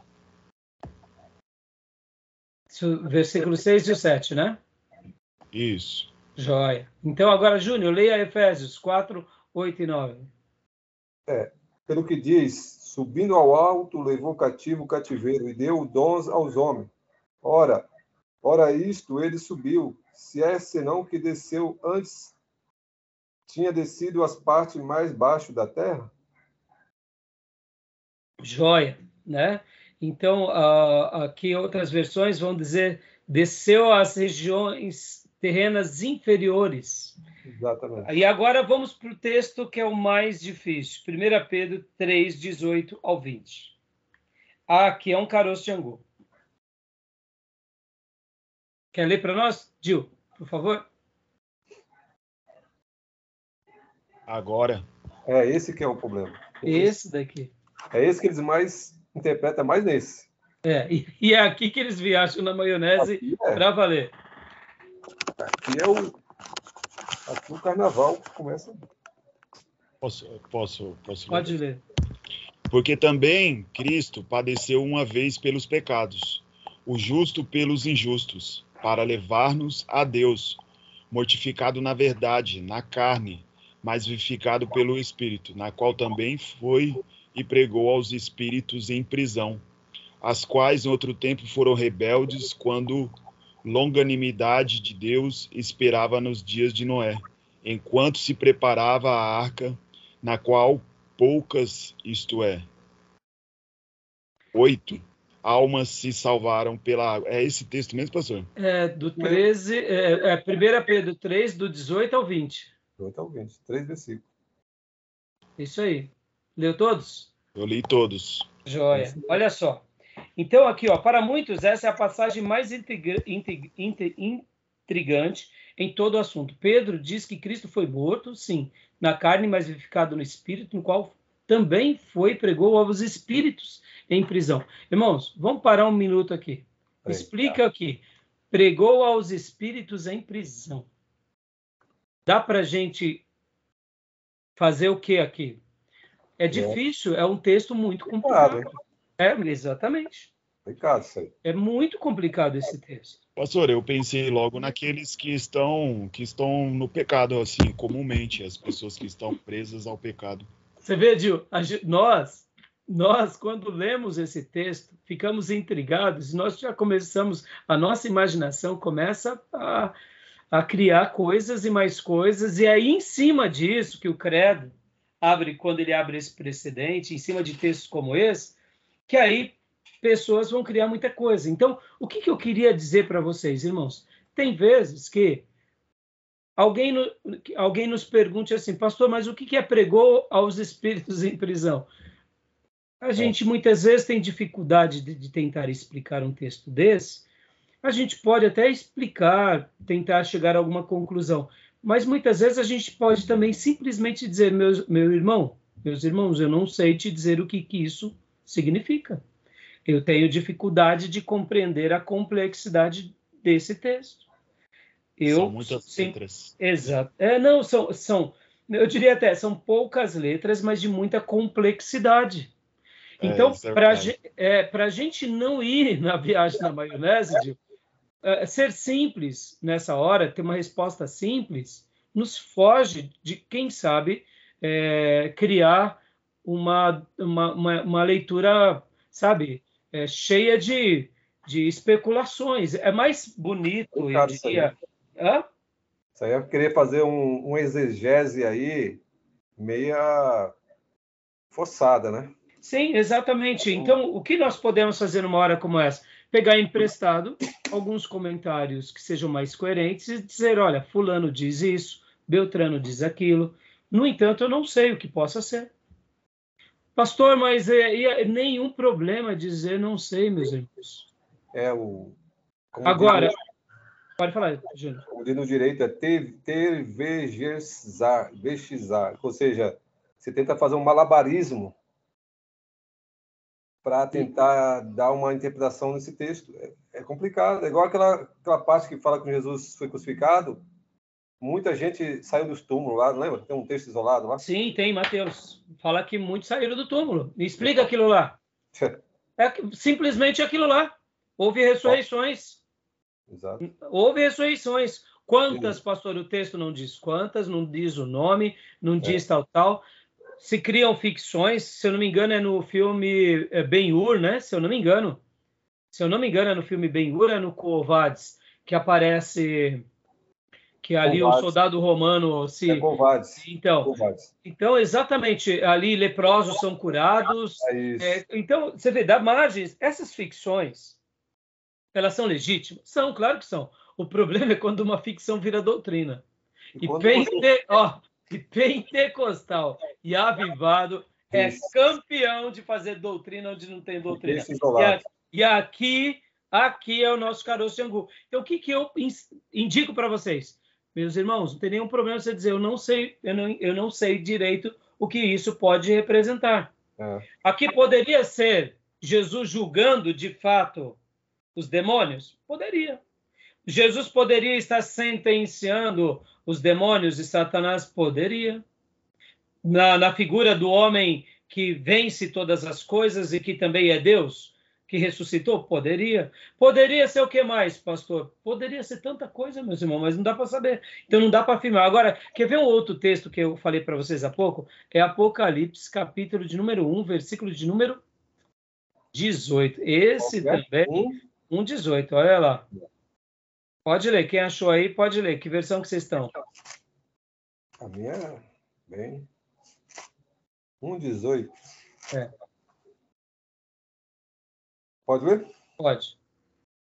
Versículo 6 e 7, né? Isso. Joia. Então, agora, Júnior, leia Efésios 4, 8 e 9. É, pelo que diz, subindo ao alto, levou cativo o cativeiro e deu dons aos homens. Ora, ora isto, ele subiu se é senão que desceu antes, tinha descido as partes mais baixo da terra? Joia, né? Então, uh, aqui outras versões vão dizer desceu às regiões terrenas inferiores. Exatamente. E agora vamos para o texto que é o mais difícil. 1 Pedro 3, 18 ao 20. Ah, aqui é um caroço de angu. Quer ler para nós, Gil, por favor? Agora. É esse que é o problema. Esse daqui. É esse que eles mais interpretam mais nesse. É, e, e é aqui que eles viajam na maionese é. para valer. Aqui é o aqui o carnaval começa. Posso, posso, posso Pode ler. ler. Porque também Cristo padeceu uma vez pelos pecados, o justo pelos injustos, para levar-nos a Deus, mortificado na verdade, na carne, mas vivificado pelo Espírito, na qual também foi e pregou aos espíritos em prisão, as quais em outro tempo foram rebeldes quando longanimidade de Deus esperava nos dias de Noé, enquanto se preparava a arca, na qual poucas, isto é, oito, almas se salvaram pela água. É esse texto mesmo, pastor? É, do 13, é, é 1 Pedro 3, do 18 ao 20. 18 ao 20, três versículos. Isso aí. Leu todos? Eu li todos. Joia. Olha só. Então, aqui, ó, para muitos, essa é a passagem mais intriga, intrig, intrigante em todo o assunto. Pedro diz que Cristo foi morto, sim, na carne, mas vivificado no espírito, no qual também foi pregou aos espíritos em prisão. Irmãos, vamos parar um minuto aqui. Explica aqui. Pregou aos espíritos em prisão. Dá para gente fazer o que aqui? É difícil, é um texto muito complicado. É, exatamente. Complicado isso aí. É muito complicado esse texto. Pastor, eu pensei logo naqueles que estão que estão no pecado, assim, comumente, as pessoas que estão presas ao pecado. Você vê, Gil, nós nós, quando lemos esse texto, ficamos intrigados, nós já começamos, a nossa imaginação começa a, a criar coisas e mais coisas, e aí, em cima disso, que o Credo abre, quando ele abre esse precedente, em cima de textos como esse, que aí pessoas vão criar muita coisa. Então, o que, que eu queria dizer para vocês, irmãos? Tem vezes que alguém, alguém nos pergunte assim, pastor, mas o que, que é pregou aos espíritos em prisão? A gente muitas vezes tem dificuldade de, de, tentar explicar um texto desse. A gente pode até explicar, tentar chegar a alguma conclusão, mas muitas vezes a gente pode também simplesmente dizer, meu, meu irmão, meus irmãos, eu não sei te dizer o que, que isso significa. Eu tenho dificuldade de compreender a complexidade desse texto. Eu, são muitas sim, letras. Exato. É, não, são, são, eu diria até, são poucas letras, mas de muita complexidade. É, então, é, para é, a gente não ir na viagem na maionese, é, ser simples nessa hora, ter uma resposta simples, nos foge de, quem sabe, é, criar uma, uma, uma, uma, leitura, sabe, é, cheia de, de especulações. É mais bonito, eu diria. Hã? Isso aí eu queria fazer um, um exegese aí, meia forçada, né? Sim, exatamente. Então, o que nós podemos fazer numa hora como essa? Pegar emprestado alguns comentários que sejam mais coerentes e dizer: olha, Fulano diz isso, Beltrano diz aquilo. No entanto, eu não sei o que possa ser. Pastor, mas é, é nenhum problema dizer não sei, meus irmãos. É o. Agora, Pode falar, Júnior. O no direito é tervejezar, vexizar, ou seja, você tenta fazer um malabarismo para tentar dar uma interpretação nesse texto. É, é, complicado. É igual aquela, aquela parte que fala que Jesus foi crucificado. Muita gente saiu dos túmulos lá, lembra? Tem um texto isolado lá? Sim, tem, Mateus. Fala que muitos saíram do túmulo. Me explica aquilo lá. É simplesmente aquilo lá. Houve ressurreições. Exato. Houve ressurreições. Quantas, Sim. pastor? O texto não diz quantas, não diz o nome, não é. diz tal, tal. Se criam ficções, se eu não me engano, é no filme é, Ben-Hur, né? Se eu não me engano. Se eu não me engano, é no filme Ben-Hur, é no Covades, que aparece que ali o soldado romano se. É Então, então, exatamente, ali leprosos são curados. É é, então, você vê, dá margens, essas ficções elas são legítimas? São, claro que são. O problema é quando uma ficção vira doutrina. E, e, pente... ó, e pentecostal e avivado é campeão de fazer doutrina onde não tem doutrina. E, a, e, aqui, aqui é o nosso caroço de angu. Então, o que, que eu indico para vocês? Meus irmãos, não tem nenhum problema você dizer, eu não sei, eu não, eu não sei direito o que isso pode representar. É. Aqui poderia ser Jesus julgando de fato os demônios? Poderia. Jesus poderia estar sentenciando os demônios e Satanás? Poderia. Na, na figura do homem que vence todas as coisas e que também é Deus, que ressuscitou? Poderia. Poderia ser o que mais, pastor? Poderia ser tanta coisa, meus irmãos, mas não dá para saber. Então não dá para afirmar. Agora, quer ver um outro texto que eu falei para vocês há pouco? É Apocalipse, capítulo de número 1, versículo de número 18. Esse também 1,18, olha lá. Pode ler, quem achou aí, pode ler. Que versão que vocês estão? A minha, bem. 1,18. É. Pode ler? Pode.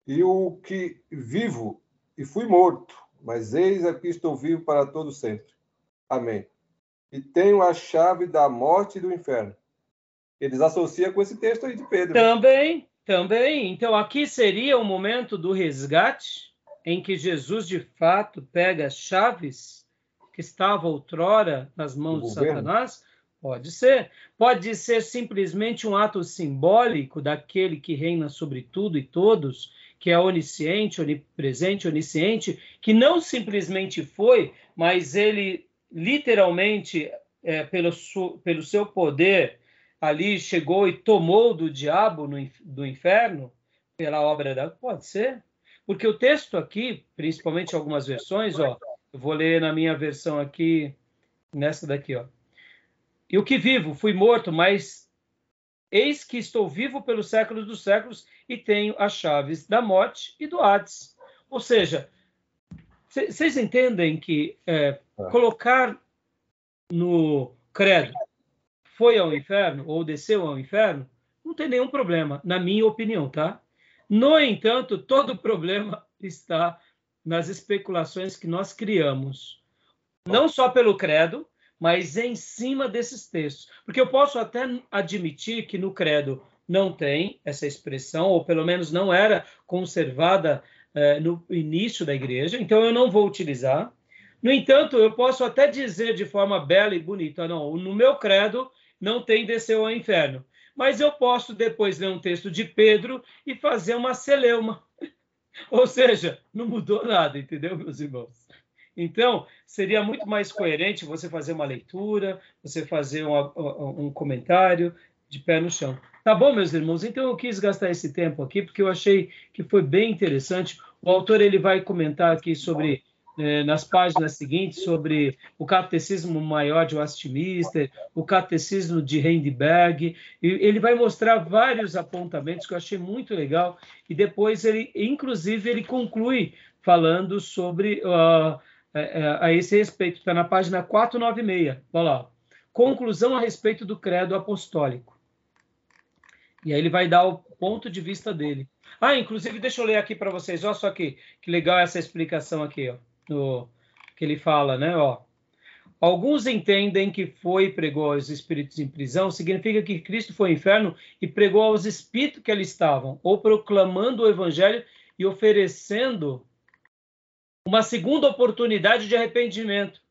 E o que vivo e fui morto, mas eis aqui estou vivo para todo sempre. Amém. E tenho a chave da morte e do inferno. Eles associam com esse texto aí de Pedro. Também, também, então aqui seria o momento do resgate, em que Jesus de fato pega as chaves que estavam outrora nas mãos de Satanás? Pode ser. Pode ser simplesmente um ato simbólico daquele que reina sobre tudo e todos, que é onisciente, onipresente, onisciente, que não simplesmente foi, mas ele literalmente, é, pelo, pelo seu poder, ali chegou e tomou do diabo no, do inferno pela obra da. Pode ser. Porque o texto aqui, principalmente algumas versões, ó, eu vou ler na minha versão aqui, nessa daqui, ó. E o que vivo, fui morto, mas eis que estou vivo pelos séculos dos séculos e tenho as chaves da morte e do Hades. Ou seja, vocês entendem que é, é, colocar no credo foi ao inferno ou desceu ao inferno, não tem nenhum problema, na minha opinião, tá? No entanto, todo o problema está nas especulações que nós criamos, não só pelo credo, mas em cima desses textos. Porque eu posso até admitir que no credo não tem essa expressão, ou pelo menos não era conservada eh, no início da igreja, então eu não vou utilizar. No entanto, eu posso até dizer de forma bela e bonita, não, no meu credo não tem desceu ao inferno. Mas eu posso depois ler um texto de Pedro e fazer uma celeuma. Ou seja, não mudou nada, entendeu, meus irmãos? Então, seria muito mais coerente você fazer uma leitura, você fazer um, um comentário, de pé no chão. Tá bom, meus irmãos? Então eu quis gastar esse tempo aqui porque eu achei que foi bem interessante. O autor ele vai comentar aqui sobre é, nas páginas seguintes sobre o catecismo maior de Westminster, o catecismo de Heidelberg, e ele vai mostrar vários apontamentos que eu achei muito legal, e depois ele, inclusive, ele conclui falando sobre uh, a, a esse respeito, está na página 496, olha lá, conclusão a respeito do credo apostólico. E aí ele vai dar o ponto de vista dele. Ah, inclusive, deixa eu ler aqui para vocês, olha só que, que legal essa explicação aqui, ó no, que ele fala, né? Ó, Alguns entendem que foi e pregou aos espíritos em prisão, significa que Cristo foi ao inferno e pregou aos espíritos que ali estavam, ou proclamando o evangelho e oferecendo uma segunda oportunidade de arrependimento,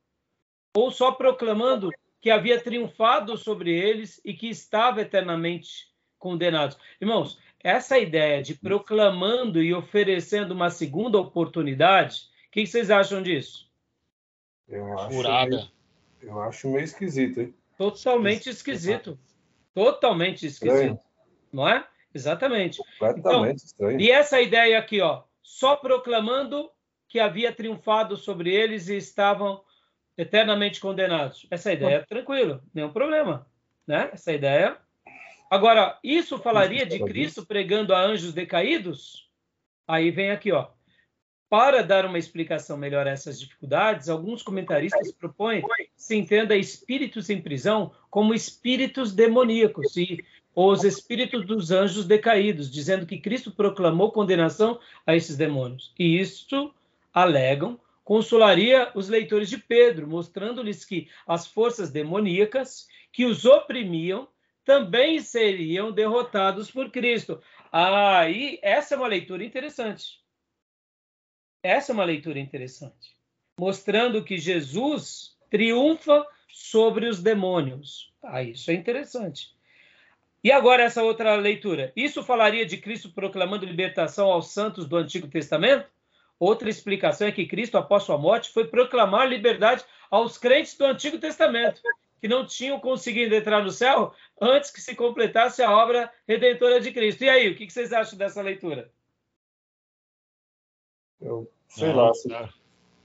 ou só proclamando que havia triunfado sobre eles e que estava eternamente condenados. Irmãos, essa ideia de proclamando e oferecendo uma segunda oportunidade que vocês acham disso? Eu acho, Meio, eu acho meio esquisito, hein? Totalmente esquisito. Totalmente esquisito. Estranho. Não é? Exatamente. Completamente então, estranho. E essa ideia aqui, ó, só proclamando que havia triunfado sobre eles e estavam eternamente condenados. Essa ideia é tranquilo, nenhum problema, né? Essa ideia. Agora, isso falaria de Cristo pregando a anjos decaídos? Aí vem aqui, ó. Para dar uma explicação melhor a essas dificuldades, alguns comentaristas propõem que se entenda espíritos em prisão como espíritos demoníacos e os espíritos dos anjos decaídos, dizendo que Cristo proclamou condenação a esses demônios. E isto, alegam, consolaria os leitores de Pedro, mostrando-lhes que as forças demoníacas que os oprimiam também seriam derrotados por Cristo. Ah, e essa é uma leitura interessante. Essa é uma leitura interessante, mostrando que Jesus triunfa sobre os demônios. Ah, isso é interessante. E agora essa outra leitura. Isso falaria de Cristo proclamando libertação aos santos do Antigo Testamento? Outra explicação é que Cristo, após sua morte, foi proclamar liberdade aos crentes do Antigo Testamento, que não tinham conseguido entrar no céu antes que se completasse a obra redentora de Cristo. E aí, o que vocês acham dessa leitura? Eu Sei não, lá. Não,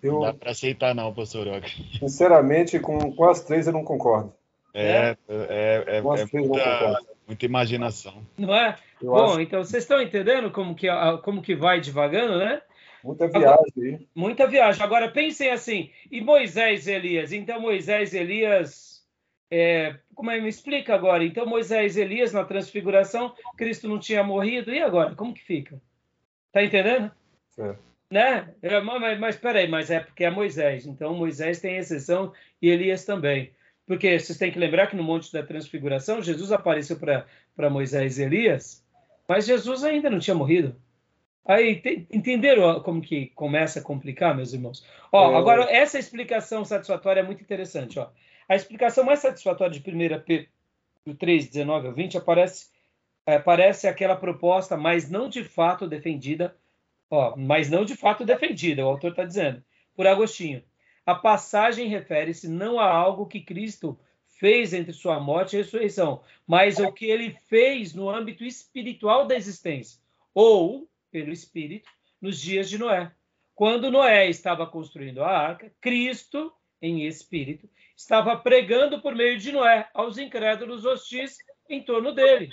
eu, não dá para aceitar, não, pastor Roque. Sinceramente, com, com as três eu não concordo. É, é, é, é muita, muita, imaginação. Não é? Eu Bom, acho... então vocês estão entendendo como que, como que vai devagando, né? Muita viagem. Agora, muita viagem. Agora pensem assim, e Moisés e Elias? Então Moisés e Elias, é, como é, me explica agora? Então Moisés e Elias na transfiguração, Cristo não tinha morrido, e agora? Como que fica? Tá entendendo? Certo. Né? É, mas, mas peraí, mas é porque é Moisés. Então Moisés tem exceção e Elias também. Porque vocês têm que lembrar que no Monte da Transfiguração, Jesus apareceu para Moisés e Elias, mas Jesus ainda não tinha morrido. Aí, te, entenderam como que começa a complicar, meus irmãos? Ó, é... agora, essa explicação satisfatória é muito interessante. Ó. A explicação mais satisfatória de 1 Pedro 3, 19 ao 20 aparece, é, aparece aquela proposta, mas não de fato defendida Ó, mas não de fato defendida, o autor está dizendo, por Agostinho. A passagem refere-se não a algo que Cristo fez entre sua morte e ressurreição, mas o que ele fez no âmbito espiritual da existência, ou, pelo Espírito, nos dias de Noé. Quando Noé estava construindo a arca, Cristo, em espírito, estava pregando por meio de Noé aos incrédulos hostis em torno dele.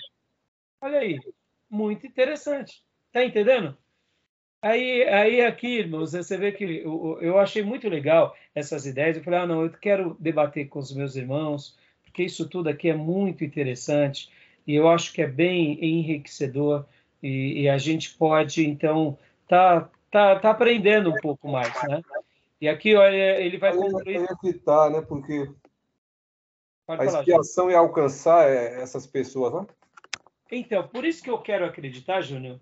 Olha aí, muito interessante. Está entendendo? Aí, aí aqui, irmãos, você vê que eu, eu achei muito legal essas ideias. Eu falei, ah, não, eu quero debater com os meus irmãos, porque isso tudo aqui é muito interessante e eu acho que é bem enriquecedor e, e a gente pode, então, tá, tá, tá aprendendo um pouco mais, né? E aqui, olha, ele vai concluir... evitar, né? Porque pode a falar, expiação é alcançar é, essas pessoas, né? Então, por isso que eu quero acreditar, Júnior,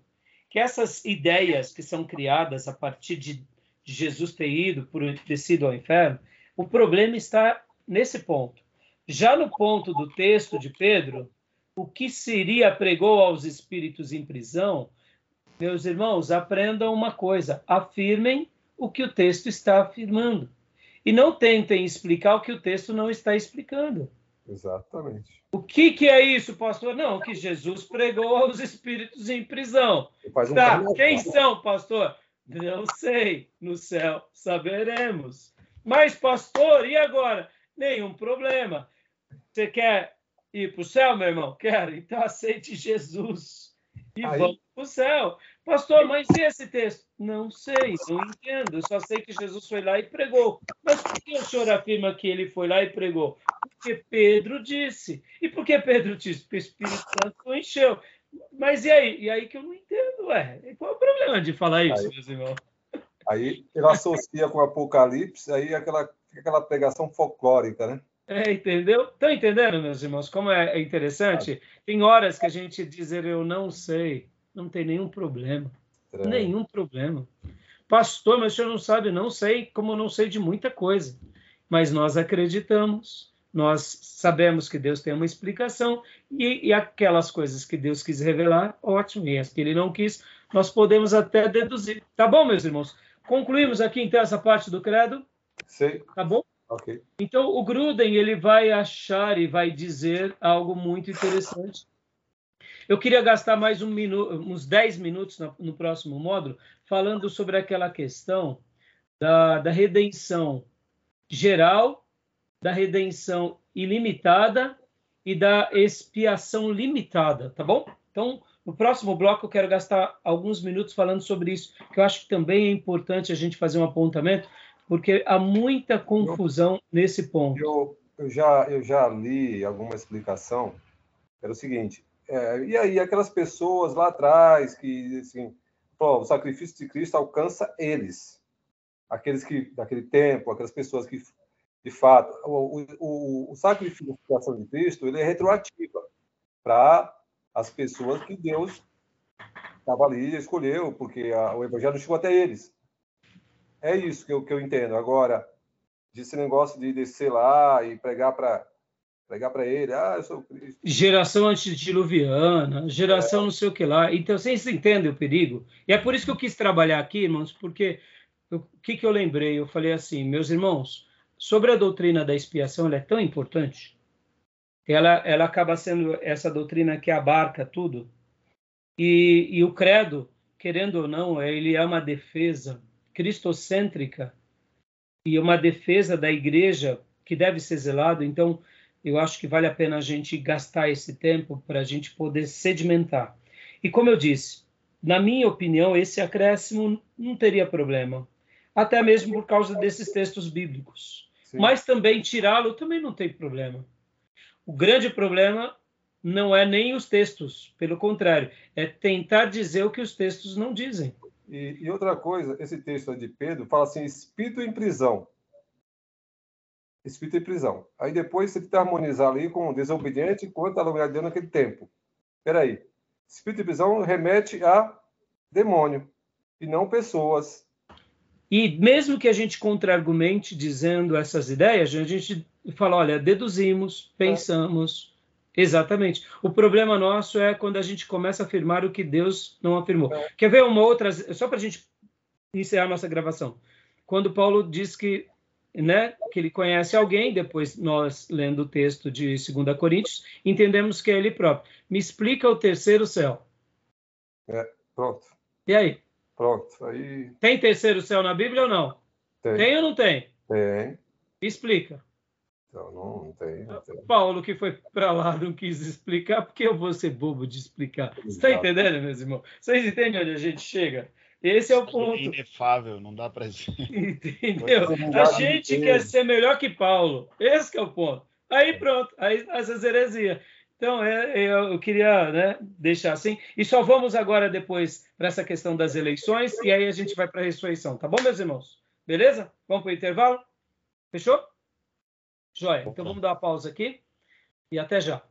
que essas ideias que são criadas a partir de Jesus ter ido, por ter sido ao inferno, o problema está nesse ponto. Já no ponto do texto de Pedro, o que seria pregou aos espíritos em prisão, meus irmãos, aprendam uma coisa: afirmem o que o texto está afirmando. E não tentem explicar o que o texto não está explicando. Exatamente. O que, que é isso, pastor? Não, que Jesus pregou aos espíritos em prisão. Um tá, quem são, pastor? Não sei. No céu saberemos. Mas, pastor, e agora? Nenhum problema. Você quer ir para o céu, meu irmão? Quero. Então aceite Jesus e Aí... vamos para o céu. Pastor, mas e esse texto? Não sei, não entendo. Só sei que Jesus foi lá e pregou. Mas por que o senhor afirma que ele foi lá e pregou? Porque Pedro disse. E por que Pedro disse? Porque o Espírito Santo o encheu. Mas e aí? E aí que eu não entendo, ué. Qual é o problema de falar isso, aí, meus irmãos? Aí ele associa com o Apocalipse, aí aquela, aquela pregação folclórica, né? É, entendeu? Estão entendendo, meus irmãos, como é interessante? Tem horas que a gente dizer eu não sei não tem nenhum problema. É. Nenhum problema. Pastor, mas o senhor não sabe? Não sei, como eu não sei de muita coisa. Mas nós acreditamos, nós sabemos que Deus tem uma explicação, e, e aquelas coisas que Deus quis revelar, ótimo, e as que ele não quis, nós podemos até deduzir. Tá bom, meus irmãos? Concluímos aqui então essa parte do credo? Sim. Tá bom? Ok. Então o Gruden ele vai achar e vai dizer algo muito interessante eu queria gastar mais um uns 10 minutos no, no, próximo módulo falando sobre aquela questão da, da redenção geral, da redenção ilimitada e da expiação limitada, tá bom? Então, no próximo bloco eu quero gastar alguns minutos falando sobre isso, que eu acho que também é importante a gente fazer um apontamento, porque há muita confusão eu, nesse ponto. Eu, eu, já, eu já li alguma explicação, era o seguinte, é, e aí, aquelas pessoas lá atrás que, assim, pô, o sacrifício de Cristo alcança eles, aqueles que, daquele tempo, aquelas pessoas que, de fato, o, o, o sacrifício de Cristo, ele é retroativa para as pessoas que Deus estava ali e escolheu, porque a, o evangelho chegou até eles. É isso que eu, que eu entendo. Agora, desse negócio de descer lá e pregar para pregar para ele, ah, eu sou Cristo. Geração antediluviana, geração é. não sei o que lá. Então, vocês entendem o perigo? E é por isso que eu quis trabalhar aqui, irmãos, porque o que, que eu lembrei? Eu falei assim, meus irmãos, sobre a doutrina da expiação, ela é tão importante, ela, ela acaba sendo essa doutrina que abarca tudo, e, e o credo, querendo ou não, ele é uma defesa cristocêntrica e uma defesa da igreja que deve ser zelado. Então, eu acho que vale a pena a gente gastar esse tempo para a gente poder sedimentar. E como eu disse, na minha opinião, esse acréscimo não teria problema, até mesmo por causa desses textos bíblicos. Sim. Mas também tirá-lo também não tem problema. O grande problema não é nem os textos, pelo contrário, é tentar dizer o que os textos não dizem. E, e outra coisa, esse texto de Pedro fala assim: espírito em prisão espírito em prisão. Aí depois você tenta harmonizar ali com o desobediente enquanto a lugar naquele tempo. Espera aí. Espírito em prisão remete a demônio e não pessoas. E mesmo que a gente contra-argumente dizendo essas ideias, a gente fala, olha, deduzimos, pensamos. Exatamente. O problema nosso é quando a gente começa a afirmar o que Deus não afirmou. É. Quer ver uma outra, só para a gente encerrar nossa gravação. Quando Paulo diz que né, que ele conhece alguém, depois nós, lendo o texto de 2 Coríntios, entendemos que é ele próprio. Me explica o terceiro céu. É, pronto. E aí? Pronto. Aí... Tem terceiro céu na Bíblia ou não? Tem. Tem ou não tem? Tem. Explica. Não, não, não tem, não tem. Paulo, que foi para lá, não quis explicar, porque eu vou ser bobo de explicar. Você está entendendo, meus irmãos? Vocês entendem onde a gente chega? Esse é o ponto. É inefável, não dá para Entendeu? A gente quer ser melhor que Paulo. Esse é o ponto. Aí pronto, aí essas heresias. Então, é, é, eu queria né, deixar assim. E só vamos agora depois para essa questão das eleições, e aí a gente vai para a ressurreição. Tá bom, meus irmãos? Beleza? Vamos para o intervalo? Fechou? Joia. Então vamos dar uma pausa aqui e até já.